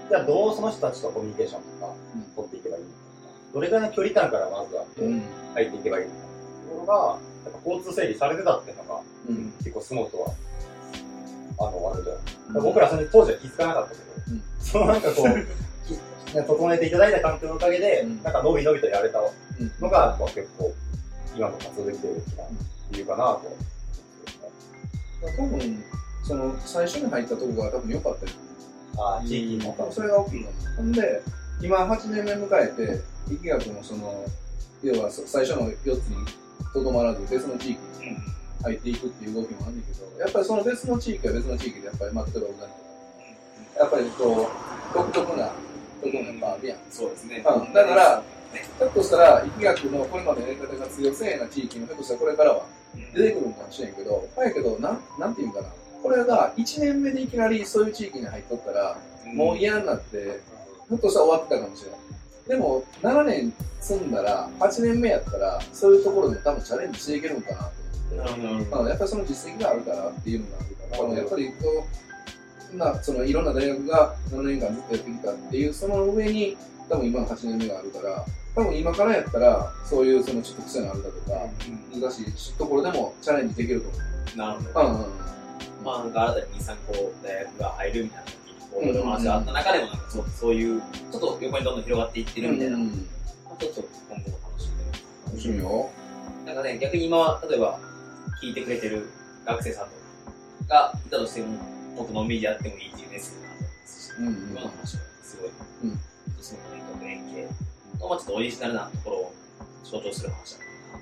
じゃあどうその人たちとコミュニケーションとかうん。取っていけばいいのかとか、どれぐらいの距離感からまずは入っていけばいいのかっていうところが、やっぱ交通整理されてたっていうのが、うん。結構スモートは、あの、あるじゃない僕らそれ当時は気づかなかったけど、うんそのなんかこう、き整えていただいた環境のおかげで、うんなんか伸び伸びとやれたうんのが、まあ、結構、今も活動できてる大きな理由かなと。多分、その、最初に入ったとこが多分良かったよ。ああ、地域も。それが大きいの。ほんで、今8年目迎えて、力学もその、要はそ最初の4つにとどまらず別の地域に入っていくっていう動きもあるんだけど、やっぱりその別の地域は別の地域で、やっぱり、まあ、例えばウガンダとか、やっぱりこう、独特なところがあるやん。そうですね。うん、だから、ひょっとしたら、力学のこれまでのやり方が強そうな地域もひょっとしたらこれからは出てくるのかもしれんけど、やけど、なん、なんていうんかな。これが1年目でいきなりそういう地域に入っとったら、もう嫌になって、ひょっとしたら終わってたかもしれない。でも、7年住んだら、8年目やったら、そういうところでも多分チャレンジしていけるのかなと。まあ、やっぱりその実績があるからっていうのがあるから、やっぱりこう、まあ、そのいろんな大学が7年間ずっとやってきたっていう、その上に、多分今の8年目があるから、多分今からやったら、そういうそのちょっと癖のあるだとか、難しいところでもチャレンジできると思う。なるほど。うんうんうん。まあなんか新たに2、3校大学が入るみたいな時に、こう話があった中でもなんかそうそういう、ちょっと横にどんどん広がっていってるみたいな、うんまあちょっと今後も楽しんでる。楽しみよ。なんかね、逆に今は、例えば、聞いてくれてる学生さん。とかがいたとしても、もっとのん。びりやってもいいっていうメッセージがあったりするし、うん。うん。今の話はすごい、うん。その連携連携の、まあちょっとオリジナルなところを象徴する話だなっ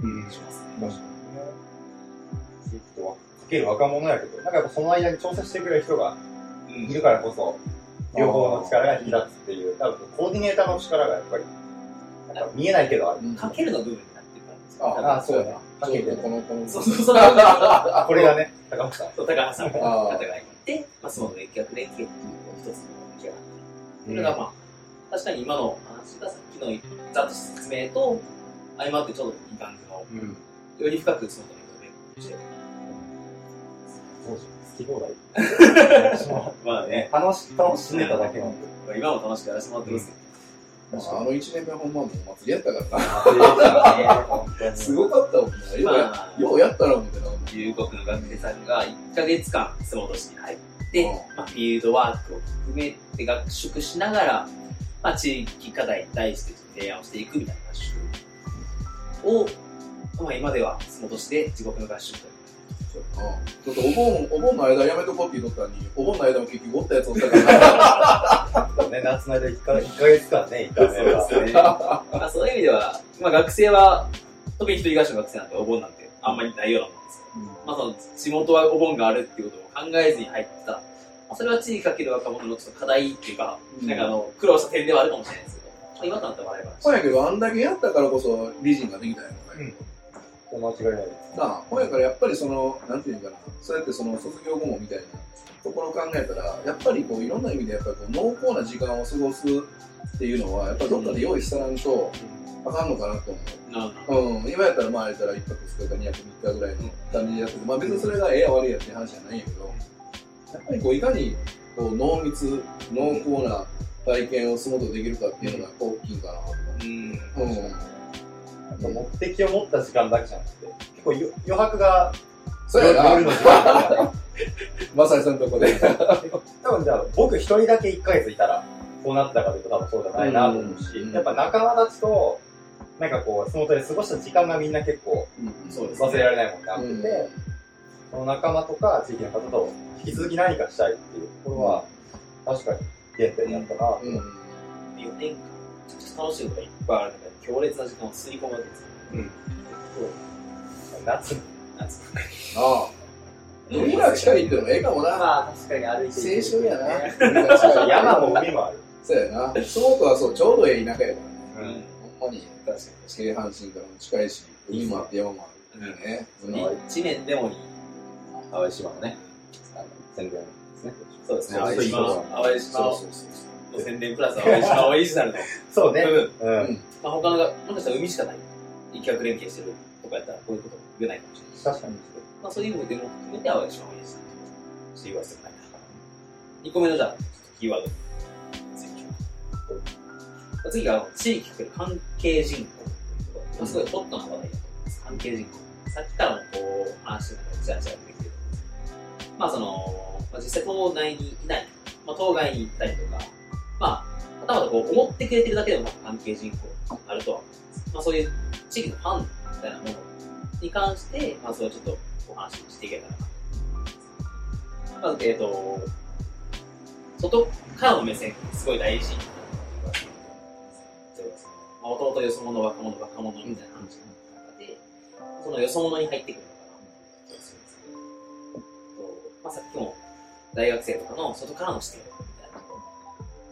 ていう気がしますね。確かにね。ちょっとかける若者やけど、なん。かやっぱその間に調査してくれる人がいるからこそ、両方の力が引き立つっていう、多分コーディネーターの力がやっぱり、なん。か見えないけどある。かけるの部分になってるからですよああそうやな。かけてこの、この、そうそうそう。あ、これがね、高橋さん。そう、高橋さんの方がいて、まあ、その連携連携っていう一つの出来上がってそれがまあ、確かに今の話がさっきのざっと説明と相まってちょうどいい感じの、うん。より深くその取り組みしてる。そうじゃん。好き放題。まあね、楽し、楽しんでただけなんで。今も楽しくやらせてもらってますよ。まああの1年目ほんまも祭りやったからな。本当にすごかったもんな。ようや、まあ、ようやったな思ってな。留国の学生さんが1ヶ月間、相撲都市に入って、うんまあ、フィールドワークを含めて学習しながら、まあ、地域課題に対して提案をしていくみたいな合宿を、まあ、今では相撲都市で地獄の合宿という。ちょっとお盆、お盆の間やめとこうって言っとったのに、お盆の間も結局おったやつおったから。そうね、夏の間1か一ヶ月間ね、いたメンバーそうですね。まあ、そういう意味では、まあ、学生は、特に一人合宿の学生なんてお盆なんてあんまりないようなもんですけど、まあ、その地元はお盆があるっていうことを考えずに入ってた。まあ、それは地にかける若者のちょっと課題っていうか、うんなんかあの、苦労した点ではあるかもしれないですけど、まあ、今となったら我々は。ほやけど、あんだけやったからこそ、理人ができたんやろうんね。間違いないです。なあ、ほやからやっぱりその、なんていうんかな、そうやってその卒業後もみたいなところを考えたら、やっぱりこう、いろんな意味でやっぱりこう、濃厚な時間を過ごすっていうのは、やっぱりどっかで用意したらんと、あかんのかなと思う。なるほうん、今やったらまあ、あれたら1泊2日か2泊3日ぐらいの感じでやってて、まあ別にそれがええや悪いやっていう話じゃないんやけど、やっぱりこう、いかにこう濃密、濃厚な体験をすることができるかっていうのが大きいかなとうん。思う。うん。目的を持った時間だけじゃなくて、結構よ余白がそうやな夜の時間まさにそのとこで。多分じゃあ僕一人だけ1ヶ月いたら、こうなったかというと多分そうじゃないなと思うし、うんやっぱ仲間たちと、なんかこう、相撲で過ごした時間がみんな結構忘れられないもんってうんて、その仲間とか地域の方と引き続き何かしたいっていうところは、確かに原点になったなう。うん。4年間、めちゃくちゃ楽しいことがいっぱいある強烈な時間を吸い込むわけですよ。うん。夏に。夏ああ。海が近いっていうのもええかもな。まあ確かに歩いて青春やな。山も海もある。そうやな。スモークはそう、ちょうどええ田舎やからね。うん。ほんまに、確かに。京阪神からも近いし、海もあって山もある。うん1年でもいい。淡路島のね、すね。そうですね。そう淡路島の、淡路島のそうそうそう宣伝プラス淡路島オリジナルのそうね。うそう。うんん。まあ、他のが、もしかしたら海しかない。一脚連携してるとかやったら、こういうこと言えないかもしれないし。確かに。まあ、そういう意味でも含めて淡路島オリジナルとして言わせてもらいたいかな。2個目のじゃあ、キーワード。次が、地域かける関係人口。まあ、すごいホットな話題だと思います。関係人口。さっきからもこう、話してるのがちらちら出てきてると思うんですけど、まあその、まあ、実際島内にいない、まあ、島外に行ったりとか、まあ、またまたこう、思ってくれてるだけでも関係人口あるとは思います。まあそういう地域のファンみたいなものに関して、まあそれをちょっとお話ししていけたらなと思います。まず、えっ、と、外からの目線、すごい大事な気がもともとよそ者、若者、若者みたいな話があった中で、そのよそ者に入ってくるのかなって気がす、まあ、さっきも大学生とかの外からの視点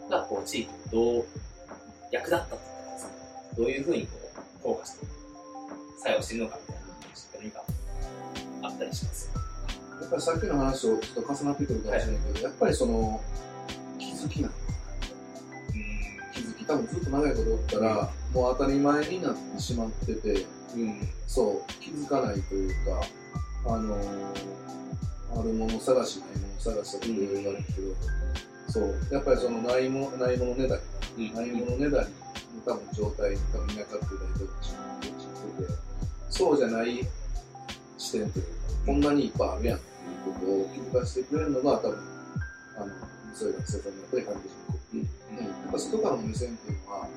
が、こう、地域にどう役立ったって言ったらいいですか、どういうふうにこう、効果して、作用してるのかみたいな話って何かあったりしますやっぱりさっきの話とちょっと重なってくるかもしれないけど、やっぱりその、気づきなの。気づき、多分ずっと長いことおったら、もう当たり前になってしまってて、うん。そう、気づかないというか、あのーあるもの探し、ないもの探しとかいろいろ言われるけど、そう、やっぱりそのないもの、ないものねだり、うん。ないものねだりの多分状態に多分いなかったりとかしてて、そうじゃない視点というか、こんなにいっぱいあるやんっていうことを気づかせてくれるのが多分、あの、そういう学生さんのやっぱり関係者うん。うん、やっぱ外からの目線っていうのは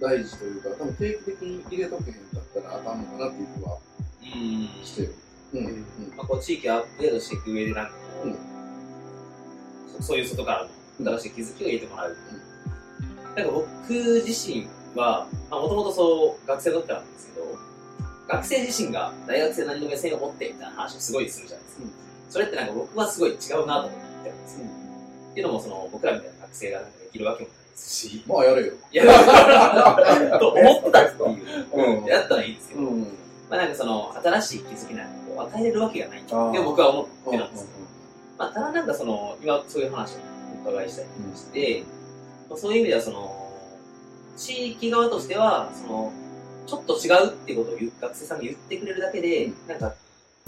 大事というか、多分定期的に入れとけへんかったらあかんのかなっていう気はうん。してる。うん。うん。まあ、こう地域をアップデートしていく上でなんかこう、うんそそういう外からの新しい気づきを入れてもらう。なんか僕自身は、まあ、もともとそう学生だったんですけど、学生自身が大学生なりの目線を持ってみたいな話をすごいするじゃないですか。うんそれってなんか僕はすごい違うなと思ってるんですよ。っていうのもその僕らみたいな学生がなんかできるわけもないですし、まあやれよ。いや、と思ってたっていう。うんやったらいいんですけど、ん。まあなんかその新しい気づきなんかこう与えれるわけがないって僕は思ってたんですよ。まあ、ただなんかその、今そういう話をお伺いしたりして、まあ、そういう意味ではその、地域側としては、その、ちょっと違うってことを言う学生さんが言ってくれるだけで、うんなんか、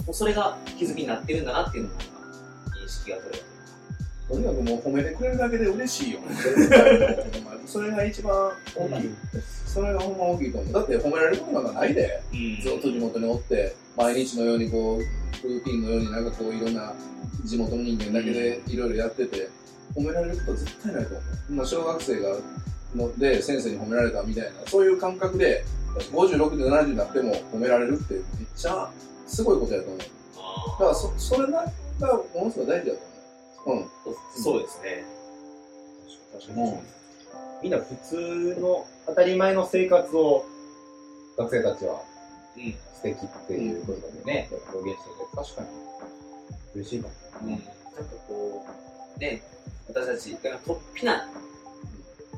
もうそれが気づきになってるんだなっていうのが、認識が取れる。とにかくもう褒めてくれるだけで嬉しいよ。それが一番大きい。それがほんま大きいと思う。だって褒められることなんかないで。うんずっと地元におって、毎日のようにこう、ルーティンのようになんかこういろんな地元の人間だけでいろいろやってて、褒められることは絶対ないと思う。まあ小学生が、ので先生に褒められたみたいな、そういう感覚で、56で70になっても褒められるってめっちゃすごいことやと思う。だあからそ、それが、がものすごい大事だと思う。うん。ーそうですね。確かに。みんな普通の当たり前の生活を学生たちはうん。素敵っていうことでね、表現してて、確かに嬉しいかも。うん。なんかこう、ね、私たち、なんか突飛な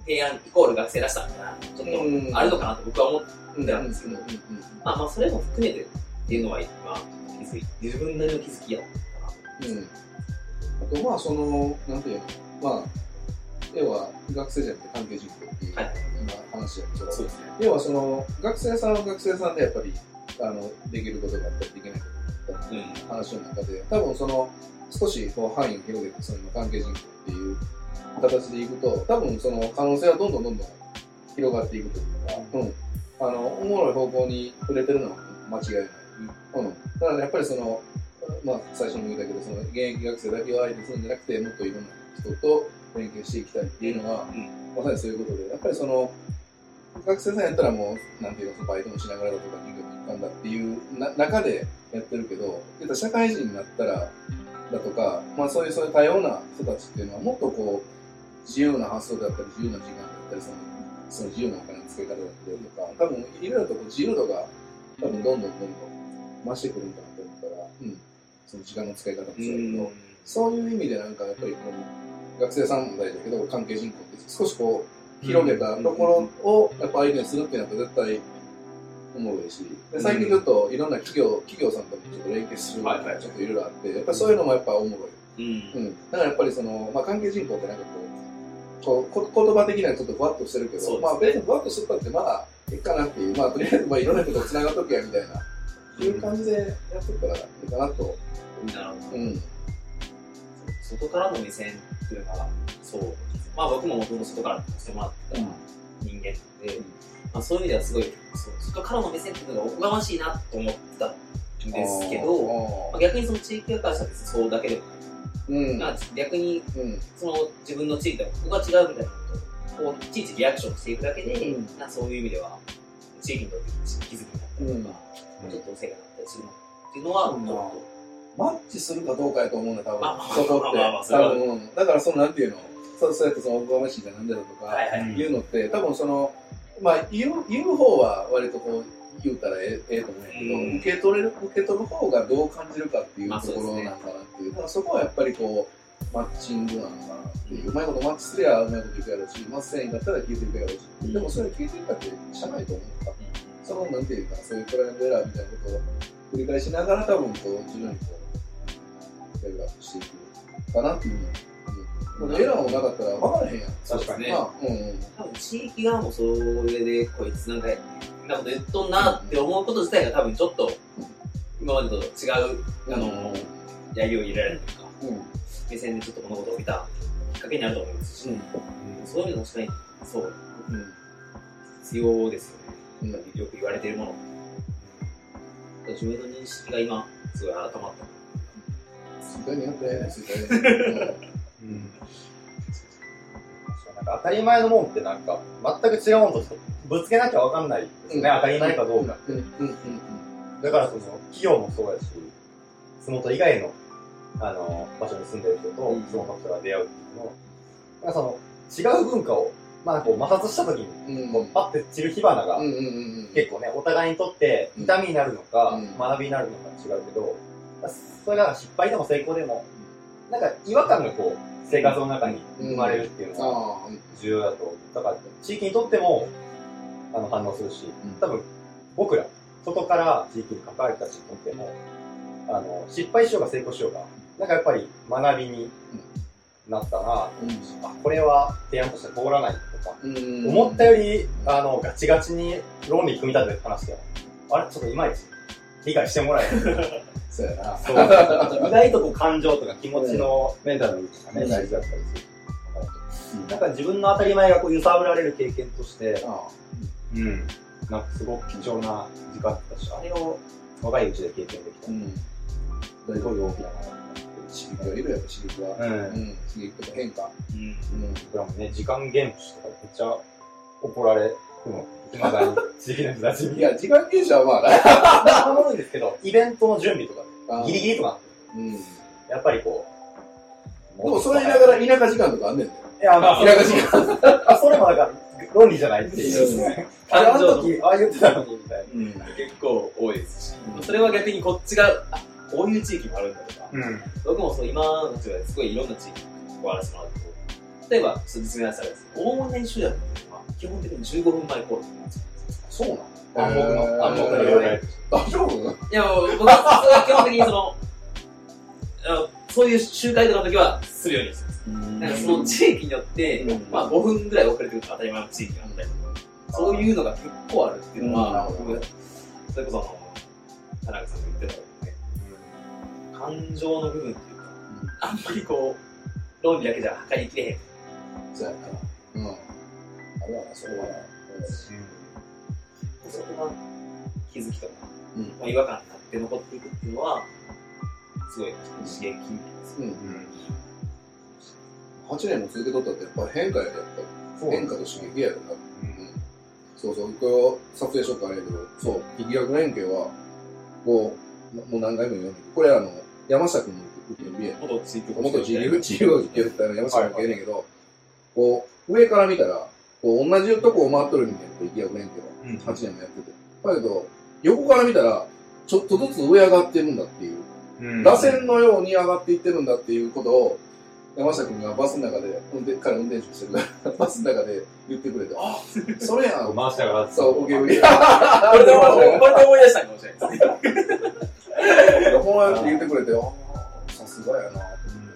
提案イコール学生らしさみたいな、ちょっとあるのかなと僕は思ってうんなんですけどまあまあ、それも含めてっていうのは、今、気づい自分なりの気づきやったかな。うん。あと、まあ、その、なんていうの、まあ、要は学生じゃなくて関係人口っていう、はい今話やけど、そうですね。要はその、学生さんは学生さんでやっぱり、あの、できることがあったりできないことがあったり、うん。話の中で、多分その、少しこう範囲を広げて、その関係人口っていう形でいくと、多分その可能性はどんどんどんどん広がっていくというか、うん。あの、おもろい方向に触れてるのは間違いない。うん。だからやっぱりその、まあ、最初にも言ったけど、その現役学生だけを相手にするんじゃなくて、もっといろんな人と連携していきたいっていうのは、うん。まさにそういうことで、やっぱりその、学生さんやったらもう、なんていうの、そのバイトもしながらだとか、授業も一環だっていうな中でやってるけど、社会人になったら、だとか、まあそういう、そういう多様な人たちっていうのは、もっとこう、自由な発想だったり、自由な時間だったり、その、その自由なお金の使い方だったりとか、多分、いろいろとこう自由度が、多分、どんどんどんどん増してくるんだその時間の使い方もそうだけど、そういう意味でなんかやっぱりこの学生さんも大事だけど関係人口って少しこう広げたところをやっぱ相手にするっていうのは絶対おもろいしで最近ちょっといろんな企業企業さんともちょっと連携するはいはい。ちょっといろいろあってやっぱりそういうのもやっぱおもろい、うん。うん、だからやっぱりその、まあ、関係人口ってなんかこうこうこ言葉的にはちょっとふわっとしてるけど、ね。まあ別にふわっとしてたってまあいいかなっていうまあとりあえずまあいろんなことつながっとけやみたいないう感じでやってったらいいかなと。なるほど。うん。外からの目線っていうのが、そう。まあ僕ももともと外からさせてもらった人間なので、まあそういう意味ではすごい、そう外からの目線っていうのがおこがましいなと思ってたんですけど、まあ、逆にその地域からしたらそうだけでもない。うん。まあ逆にうん。その自分の地域ではここが違うみたいなことをいちいちリアクションしていくだけで、うん。そういう意味では地域にとって気づきになったりとか、うんちょっと成果になったりするの？っていうのは、うんちょっマッチするかどうかやと思うね、多分。まあまあそこって。多分、うんだからその、なんていうの、そうそうやってその、おこがましいじゃなんだとか、はいうのって、多分その、まあ言う、言う方は割とこう、言うたらええええと思うんやけど、うん受け取れる、受け取る方がどう感じるかっていうまあところなんかなっていう。だからそこはやっぱりこう、マッチングなのかなっていう。うまいことマッチすりゃうまいこといくやろうし、マッチせんかったら消えていくやろうし。うんでもそれ消えていったってないと思うから。その、なんていうか、そういうトライアンドエラーみたいなことを繰り返しながら多分こう、自分にこう、レベルアップしていくかなっていうふうに思う。でもエラーもなかったら分からへんやん。そうですねまあ、うんうん。多分地域側もそれで、こいつなんか、なこと言っとんなって思うこと自体が多分ちょっと、今までと違う、あの、やりを入れられるというか、うん。目線でちょっと物事を見たきっかけになると思いますし、うんそういうの確かに、そう、うん。必要ですよね。うん。よく言われているもの。自分の認識が今、すごい改まった。ツイッターにやって、ツイッターに。うん。なん。か当たり前のもん。ってなん。か、全く違うもん。とぶつけなきゃわかん。ないですね、当たり前かどうかって。うん。うん。うん。だからその、企業もそうやし、洲本以外の、あの、場所に住ん。でる人とうん、その人が出会うっていうのを、なん。かその、違う文化を、まあこう、摩擦した時に、うん。こう、パッて散る火花が。結構ね、お互いにとって痛みになるのか、うん学びになるのか違うけど、それが失敗でも成功でも、なんか違和感がこう、生活の中に生まれるっていうのが。重要だと。だから、地域にとっても、あの、反応するし、うん多分、僕ら、外から地域に関わる人たちにとっても、あの、失敗しようが成功しようが、なんかやっぱり学びになったな、あ、これは提案として通らないとか、うん。思ったより、あの、ガチガチに論理組み立てて話しても、あれ？ちょっといまいち理解してもらえない。そうやな。そう。意外とこう感情とか気持ちのメンタルとかね、うん大事だったりする。なんか自分の当たり前がこう揺さぶられる経験として、あうん。なんかすごく貴重な時間だったし、あれを若いうちで経験できた。うん。すごい大きなも刺激がいるやろ、刺激は。の。うん。うん。刺激とか変化。うん。うん。僕らもね、時間厳守とかめっちゃ怒られるの。いまだに、地域の人たちに。いや、時間傾斜はまあ 守るんですけど、イベントの準備とかギリギリとか、うん。でやっぱりこう。もそれ言いながら田舎時間とかあんねんで。いや、まあ、田舎時間。あ、それもだから、論理じゃないっていう。あの時、ああ言ってたのに、みたいな。うん。結構多いですし、うんそれは逆にこっちが、あ、こういう地域もあるんだとか、うん。僕もそう今の地域ですごいいろんな地域に関わらせてもらってこう例えば、ちょっと実名出したらですね、大門年集約っていうのは、基本的に15分前コールなんですよ。そうなの暗黙の暗黙の了解大丈夫いや、もう僕は基本的にその、そういう集会とかの時はするようにしてます。なんかその地域によって、うん。まあ5分ぐらい遅れてると当たり前の地域があったりとか、そういうのが結構あるっていうのは、うん。僕それこそあの、田中さんが言ってた感情の部分っていうか、あんまりこう、論理だけじゃ測りきれへん。そうやな。うん。あるわな、それはな。そこが気づきとか、うんまあ、違和感になって残っていくっていうのは、すごい刺激です。うん。8年も続けとったってやっぱ変化やで、やっぱ。変化と刺激やでな。うん。そうそう、これ撮影しようかあれやけど、そう、力学連携は、こう、もう何回も言うんだけど、これあの、山下君の言ってる元地域元自由、自由を言ってたの山下君が言うねんけど、こう、上から見たら、こう、同じとこを回っとるみたいな、力学連携は。うん8年もやってて。だけど、横から見たら、ちょっとずつ上上がってるんだっていう、うん螺旋のように上がっていってるんだっていうことを、山下君がバスの中で、運転、彼運転手してるから、バスの中で言ってくれて、あ、それやん。回しながら。そう、受け売り。これで思い出したかもしれないです。こうやって言ってくれて、ああ、さすがやな。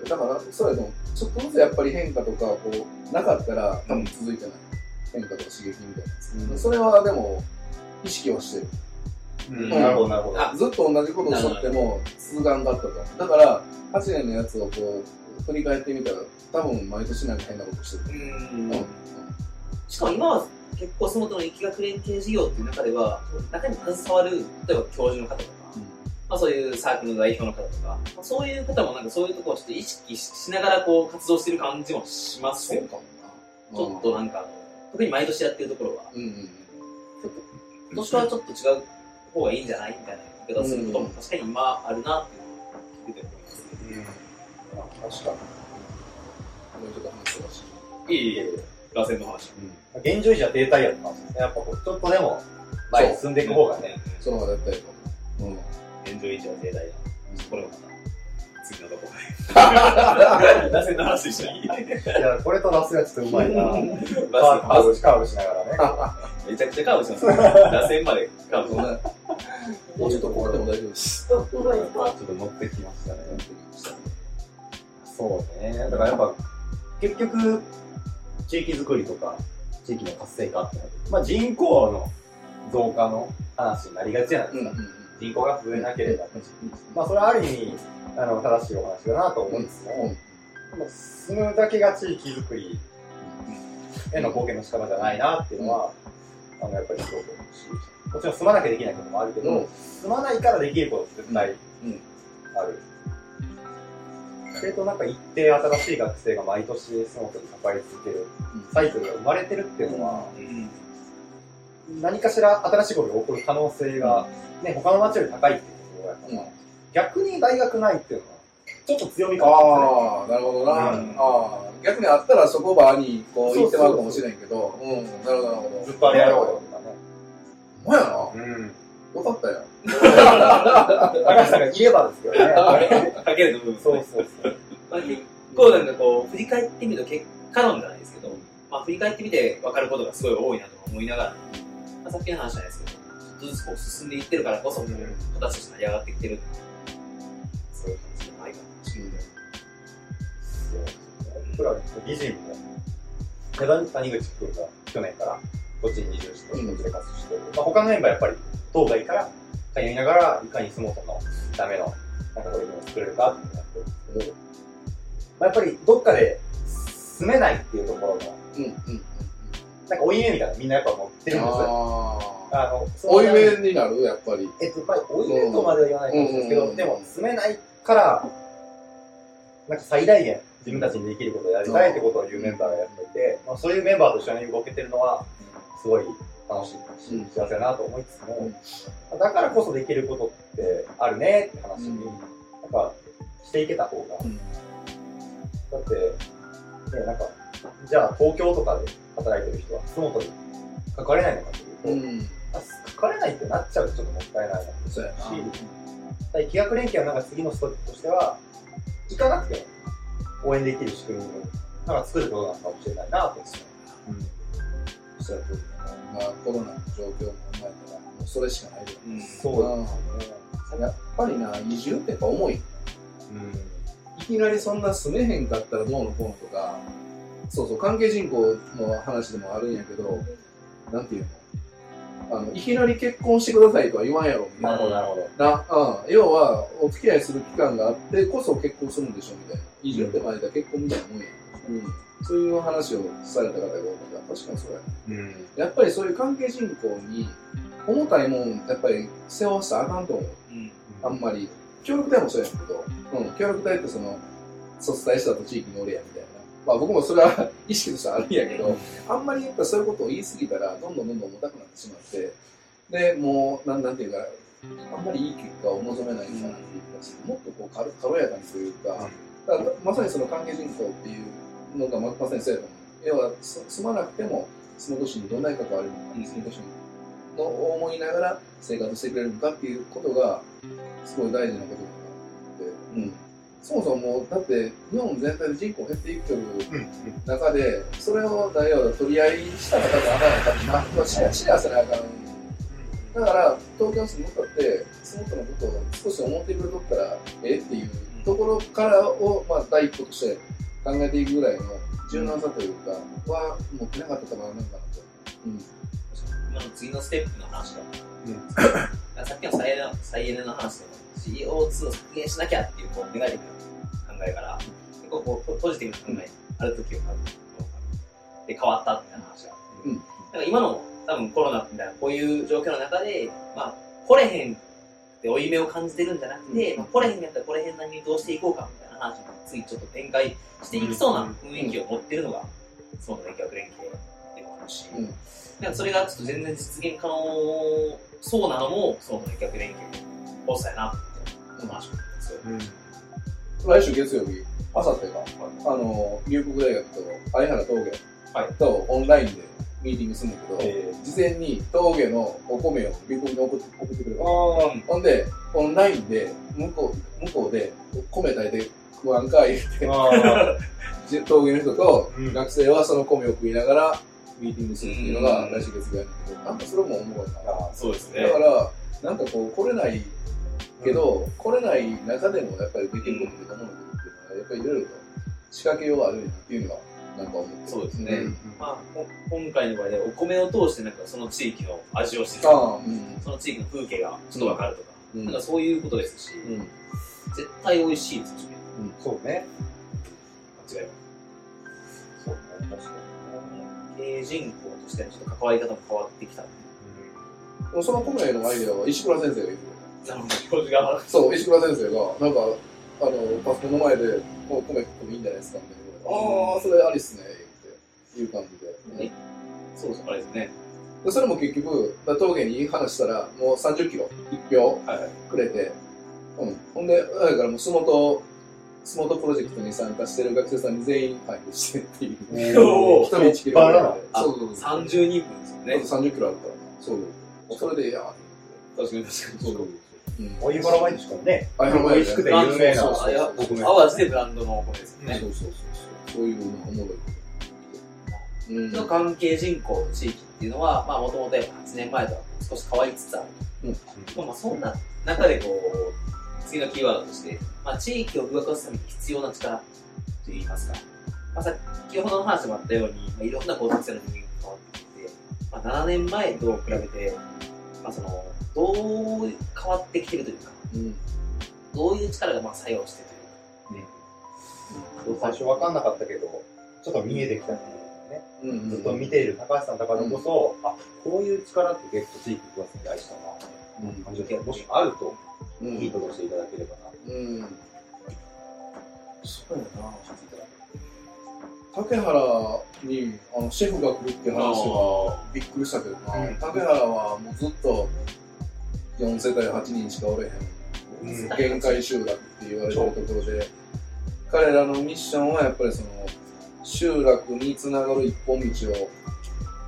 だから、それでも、ちょっとずつやっぱり変化とか、こう、なかったら、多分続いてない。変化とか刺激みたいな。それはでも、意識はしてる。うんなるほど、なるほど。あずっと同じことをしとっても、続かんかったと。だから、8年のやつをこう、振り返ってみたら、多分毎年なんか変なことしてる。うんうん。しかも今は結構その他の疫学連携事業っていう中では、中に携わる、例えば教授の方とか、うんまあそういうサークルの代表の方とか、まあ、そういう方もなんかそういうところをちょっと意識しながらこう活動してる感じもしますよ。かもな。ちょっとなんか、特に毎年やってるところは、うんうん今年はちょっと違う方がいいんじゃない？みたいな言い方をすることも確かに今あるなっていうのを聞いてて思います。うん。確かに。もうちょっと話してほしい。いえいえ、螺旋の話。現状維持は停滞やったんですね。やっぱこう、ちょっとでも前に進んでいく方がね、その方が絶対いいと思う。うん。現状維持は停滞だ。これもまた、次のところで。打線の話でした。いや、これとラスがちょっとうまいな。バカーブし、カーブしながらね。ス めちゃくちゃカーブしてます。打線までカーブ。もうちょっとこうでも大丈夫です。ちょっと乗ってきましたね。そうね。だからやっぱ、結局、地域づくりとか、地域の活性化ってなる、まあ人口の増加の話になりがちじゃないですか。うんうん人口が増えなければ。まあそれはある意味、あの、正しいお話だなと思うんですけど、うん。でも住むだけが地域づくりへの貢献の仕方じゃないなっていうのは、あの、やっぱりすごく思うし、もちろん住まなきゃできないこともあるけど、うん。住まないからできることって絶対うん。ある。それとなんか一定新しい学生が毎年そのことに関わり続けるサイクルが生まれてるっていうのは、何かしら新しいことが起こる可能性が、ね、他の町より高いっていうことがやっぱ、うん逆に大学ないっていうのは、ちょっと強みかもああ、なるほどな。うんああ、逆にあったらそこばにこう言ってまうかもしれんけど、うん、なるほど、なるほど。ずっとあれやろうよとかね。ほんまやな。うん。よかったよ。高橋さんがいればですよね。かけるの部分ですねそうそうそう。まあ、結構なんかこう、振り返ってみると結果論じゃないですけど、まあ振り返ってみて分かることがすごい多いなと思いながら、まあ、さっきの話じゃないですけど、ちょっとずつこう進んでいってるからこそ、うん形として成り上がってきてる。そういう感じじゃないかな。僕ら美人も、谷口君が去年からこっちに移住して、こっちで活動してる。まあ、他のメンバーやっぱり、当該から通いながら、いかに相撲のための、なんか取り組みを作れるかっていうのをやってるんですけど、まあ、やっぱりどっかで住めないっていうところの、うん、うん。なんか追い目みたいなのみんなやっぱ持ってるんですよ。ああ。あの、その追い目になるやっぱり。えっと、まあ、追い目とまでは言わないかもしれないですけど、うんでも、住めないから、なんか最大限自分たちにできることをやりたいってことを言うメンバーがやっていて、まあ、そういうメンバーと一緒に動けてるのは、すごい楽しいし、うん幸せだなと思いつつもうん、だからこそできることってあるねって話に、うんなんか、していけた方が、うんだって、ね、なんか、じゃあ東京とかで働いてる人は、そのことに関われないのかというと、うん。あ関われないってなっちゃうとちょっともったいないなとそう。し、企画連携はなんか次のストップとしては、行かなくても応援できる仕組みをなんか作ることなのかもしれないなと思って。おっしゃる通りまあ、コロナの状況も踏まえたら、もうそれしかないよ。うんそうですね。やっぱりな、移住ってやっぱ重い。いきなりそんな住めへんかったらどうのこうのとか、そうそう、関係人口の話でもあるんやけど、なんていうの？あの、いきなり結婚してくださいとは言わんやろ、みたいな。なるほど、なるほど。な、うん。要は、お付き合いする期間があってこそ結婚するんでしょ、みたいな。移住って前だ結婚みたいなもんや。うん。そういう話をされた方が多かった。確かにそうや。うん。やっぱりそういう関係人口に、重たいもん、やっぱり背負わせたらあかんと思う。うんあんまり。協力隊もそうやけど、うん、協力隊ってその、卒隊したと地域におれや、みたいな。まあ僕もそれは意識としてはあるんやけど、あんまりやっぱそういうことを言い過ぎたら、どんどんどんどん重たくなってしまって、で、もう、なんなんていうか、あんまりいい結果を望めないんだなっていう気がして、もっとこう軽軽やかにというか、だからまさにその関係人口っていうのがまさにそうやと思う。要は、住まなくても、その年にどんなに関わるのか、その年の思いながら生活してくれるのかっていうことが、すごい大事なことだなって。うん。そもそも、だって、日本全体で人口減っていってるう。中で、それを大王取り合いしたら多分あかんかって、シェアシェアせなあかん。だから、東京に住むかって、その人のことを少し思ってくれとったら、ええっていうところからを、まあ、第一歩として考えていくぐらいの柔軟さというか、僕は持ってなかったからなんかなと。うん。今の次のステップの話だ。さっきの再エネの再エネの話でも CO2 を削減しなきゃっていうこうネガティブな考えから結構こうポジティブな考えある時をで変わったみたいな話が。うんだから今の多分コロナみたいなこういう状況の中で、まあ、来れへんって負い目を感じてるんじゃなくて、うん。まあ、来れへんやったら来れへんなりにどうしていこうかみたいな話に次ちょっと展開していきそうな雰囲気を持ってるのが、その連携連携でもあるし、うん。なんかそれがちょっと全然実現可能そうなのも、その逆連携の発作やなって話をすごい来週月曜日、あさってか、あの、龍谷大学と相原峠はい。とオンラインで、ミーティングするんだけど、え事前に峠のお米をビコに送って送ってくれるほんで、オンラインで、向こう、向こうで、米炊いて食わんかいって、峠の人とうん学生はその米を食いながらミーティングするっていうのがうん来週月曜やねんけど、なんかそれもおもろいな。あ。そうですねだ。から、なんかこう、来れないけど、来れない中でもやっぱりできることってどんなことっていうのは、やっぱりいろいろと仕掛けようがあるっていうのは、なんか思ってるそうですね。うんまあ、こ今回の場合でお米を通してなんかその地域の味を知るああ、うん。その地域の風景がちょっとわかるとか、うんなんかそういうことですし、うん。絶対美味しいですしね。そうね。間違いそうね。確かない。経営人口としてのちょっと関わり方も変わってきた。でもその米のアイデアは石倉先生が言って。そう、石倉先生が、なんか、あの、パソコンの前で、こう米食ってもいいんじゃないですかみたい。ああ、それありっすね、っていう感じで。え？そうそう、あれですね。でそれも結局、だ峠に話したら、もう30キロ、1票はいはい。くれて、うん。ほんで、だからもう、スモト、スモートプロジェクトに参加してる学生さんに全員配布してっていう。に。おー一人1キロぐらいで。あそうそうそう。30人分ですよね。あと30キロあるからな。そうそう。それでいいや。確かに確かに。そうそう。うん。お湯原毎日からね。あ美味しくて有名な。淡路でブランドのお米ですよね。そうそうそうそう。いうのおもろい。うん。の関係人口の地域っていうのは、まあ、もともと8年前とは少し変わりつつある。うんまあ、まあ、そんな中でこう、次のキーワードとして、まあ、地域を動かすために必要な力といいますか、まあ、先ほどの話もあったように、まあ、いろんな高得性の人間が変わってきて、まあ、7年前と比べて、まあ、その、どう変わってきてるというか、うん。どういう力がまあ作用してというか、最初分かんなかったけど、ちょっと見えてきたね。うん。ずっと見ている高橋さんだからこそ、あ、こういう力って結構地域動かすに大事だな、うん。感じで、もしあると、うん。ヒントとしていただければな。うん。そうやな。竹原にあのシェフが来るっていう話はびっくりしたけどな、うん竹原はもうずっと4世帯8人しかおれへん限界集落って言われてるところで彼らのミッションはやっぱりその集落につながる一本道を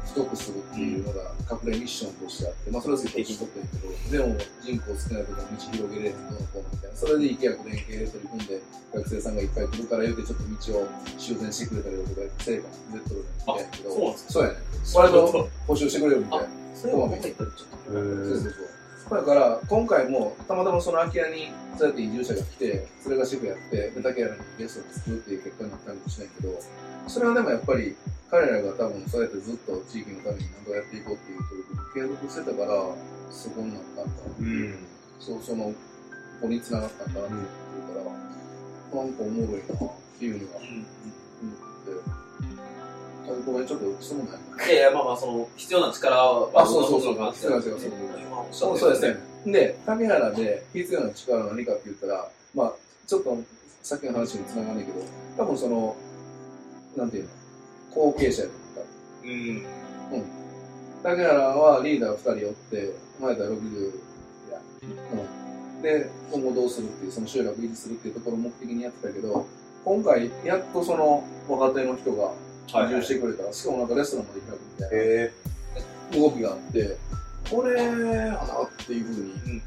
太くするっていうのが隠れミッションとしてあって、まあそれは絶対しとってんけど、でも人口少ないところ道広げれへんどうみたいな、それで池役連携で取り組んで学生さんがいっぱい来るから言うてちょっと道を修繕してくれたりだとか、成果出とるみたいやけど、あそうなんですかそうやね。割と保証してくれるみたいな。そういうのもちょっと、ちょっと、そうそうそう。だから、今回も、たまたまその空き家に、そうやって移住者が来て、それがシェフやって、で、竹原にゲストを作るっていう結果になったりもしないけど、それはでもやっぱり、彼らが多分そうやってずっと地域のために何度やっていこうっていう取り組みを継続してたから、そこになったんだ。うん。そう、その、ここに繋がったんだなって言うから、なんかおもろいなっていうのが、うん思って、あごめん、ちょっと質問ないいやいや、まあまあ、その、必要な力は、あそうそうそう必要な力そうそうそうですね。で、竹原で必要な力は何かって言ったら、まあ、ちょっとさっきの話につながんないけど、多分その、なんていうの、後継者やとか。うん。竹原はリーダー2人おって、前田60や。うん。で、今後どうするっていう、その集落維持するっていうところを目的にやってたけど、今回、やっとその若手の人が移住してくれたら、しかもなんかレストランまで開くみたいな。へ動きがあって、これやなっていうふうに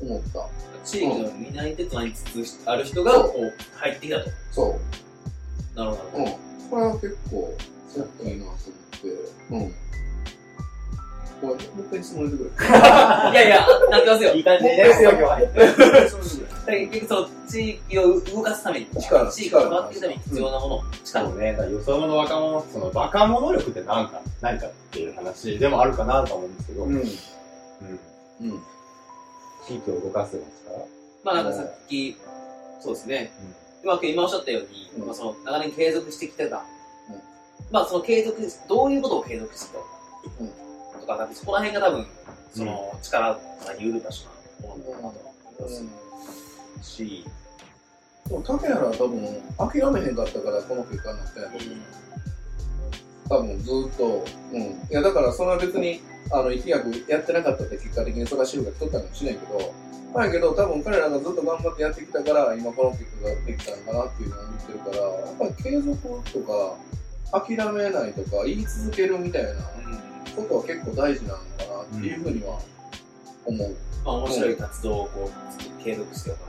思った。地域の担い手となりつつある人が、こう、入ってきたと。そう。なるほど。うん。これは結構、そういいなと思って、うん。もう一回質問入れてくれ。いやいや、なってますよ。え。いい感じでね、作業入って。質問入れてくれ。結局その地域を動かすために、力地域を変わっていくために必要なもの、力そうね、だから予想の若者、その若者力って何か、何かっていう話でもあるかなと思うんですけど、うん。うん。うん。地域を動かす力まあなんかさっき、そうですね。今今おっしゃったように、うんまあ、その長年継続してきてた、うんまあその継続、どういうことを継続してたか、うんとか、なんかそこら辺が多分、その力が有る場所なものかなと思いますし、でも、竹原は多分、諦めへんかったから、この結果になったんやと思う。多分ずっと、うん。いや、だからそれは別に、あの、一役やってなかったって結果的にそれは主婦が来とったかもしれないけど、まあやけど多分彼らがずっと頑張ってやってきたから、今この結果ができたのかなっていうのを言ってるから、やっぱり継続とか、諦めないとか言い続けるみたいなことは結構大事なのかなっていうふうには思う。まあ面白い活動をこう継続しておか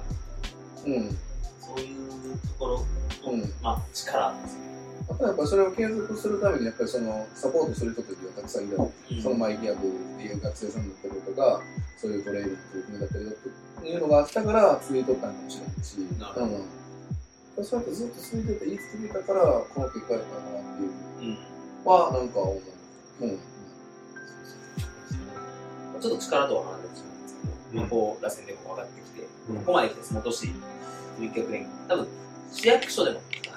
ないうん。そういうところの、うんまあ力ですね。あとやっぱりそれを継続するためにやっぱりそのサポートする人たちがたくさんいるそのマイギア部っていう学生さんだったりとか、そういうトレーニングという国だったりというのがあったから続いとったのかもしれないし、なるほどうん。そうやってずっと続いてて言い続けたから、この結果やったなっていううん。は、なんか思う。うん。ちょっと力とは離れてしまうんですけど、まあこう、螺旋でこう上がってきて、うんここまで来て、その年、立教連多分、市役所でも、結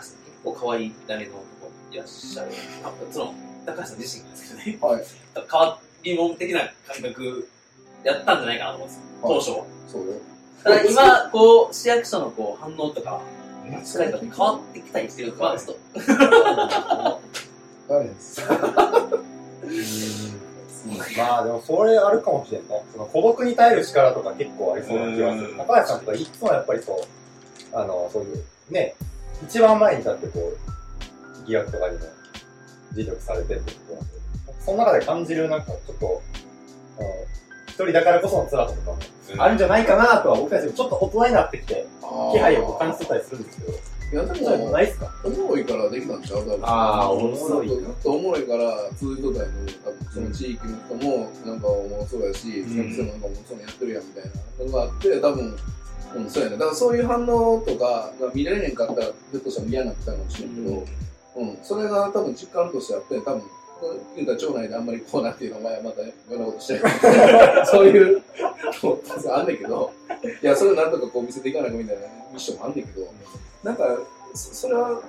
構変わり種のとこいらっしゃる。あその、高橋さん自身がですけどね、はい。変わり者的な感覚、やったんじゃないかなと思うんですよ、当初は。そうよ。ただ今、こう、市役所のこう反応とか、扱いとか変わってきたりしてるか、ちょっと、はいです。まあでもそれあるかもしれんね。その孤独に耐える力とか結構ありそうな気がする。うん。高橋さんとかいつもやっぱりそう、あの、そういう、ね、一番前に立ってこう、疑惑とかにも尽力されてるってことなんで、その中で感じるなんかちょっと、あの一人だからこその辛さとかもあるんじゃないかなとは僕たちもちょっと大人になってきて、気配を感じてたりするんですけど、いや、でも、ないっすか？おもろいからできたんちゃう？多分。あーおもろいずっとおもろいから続いとったんや多分その地域の人も、なんかおもろそうやし、ん。学生もなんかおもろそうにやってるやんみたいなのがあって、多分、うん、そうやね。だからそういう反応とかが見れへんかったら、ひょっとしたら嫌になってたかもしれんけど、うん、それが多分実感としてあって、多分、言うたら町内であんまりこうなっていうのお前はまたいろんなことしてる。そういう、そうあんねんけど、いや、それをなんとかこう見せていかなきゃみたいなミッションもあんねんけど、なんか、そそれは、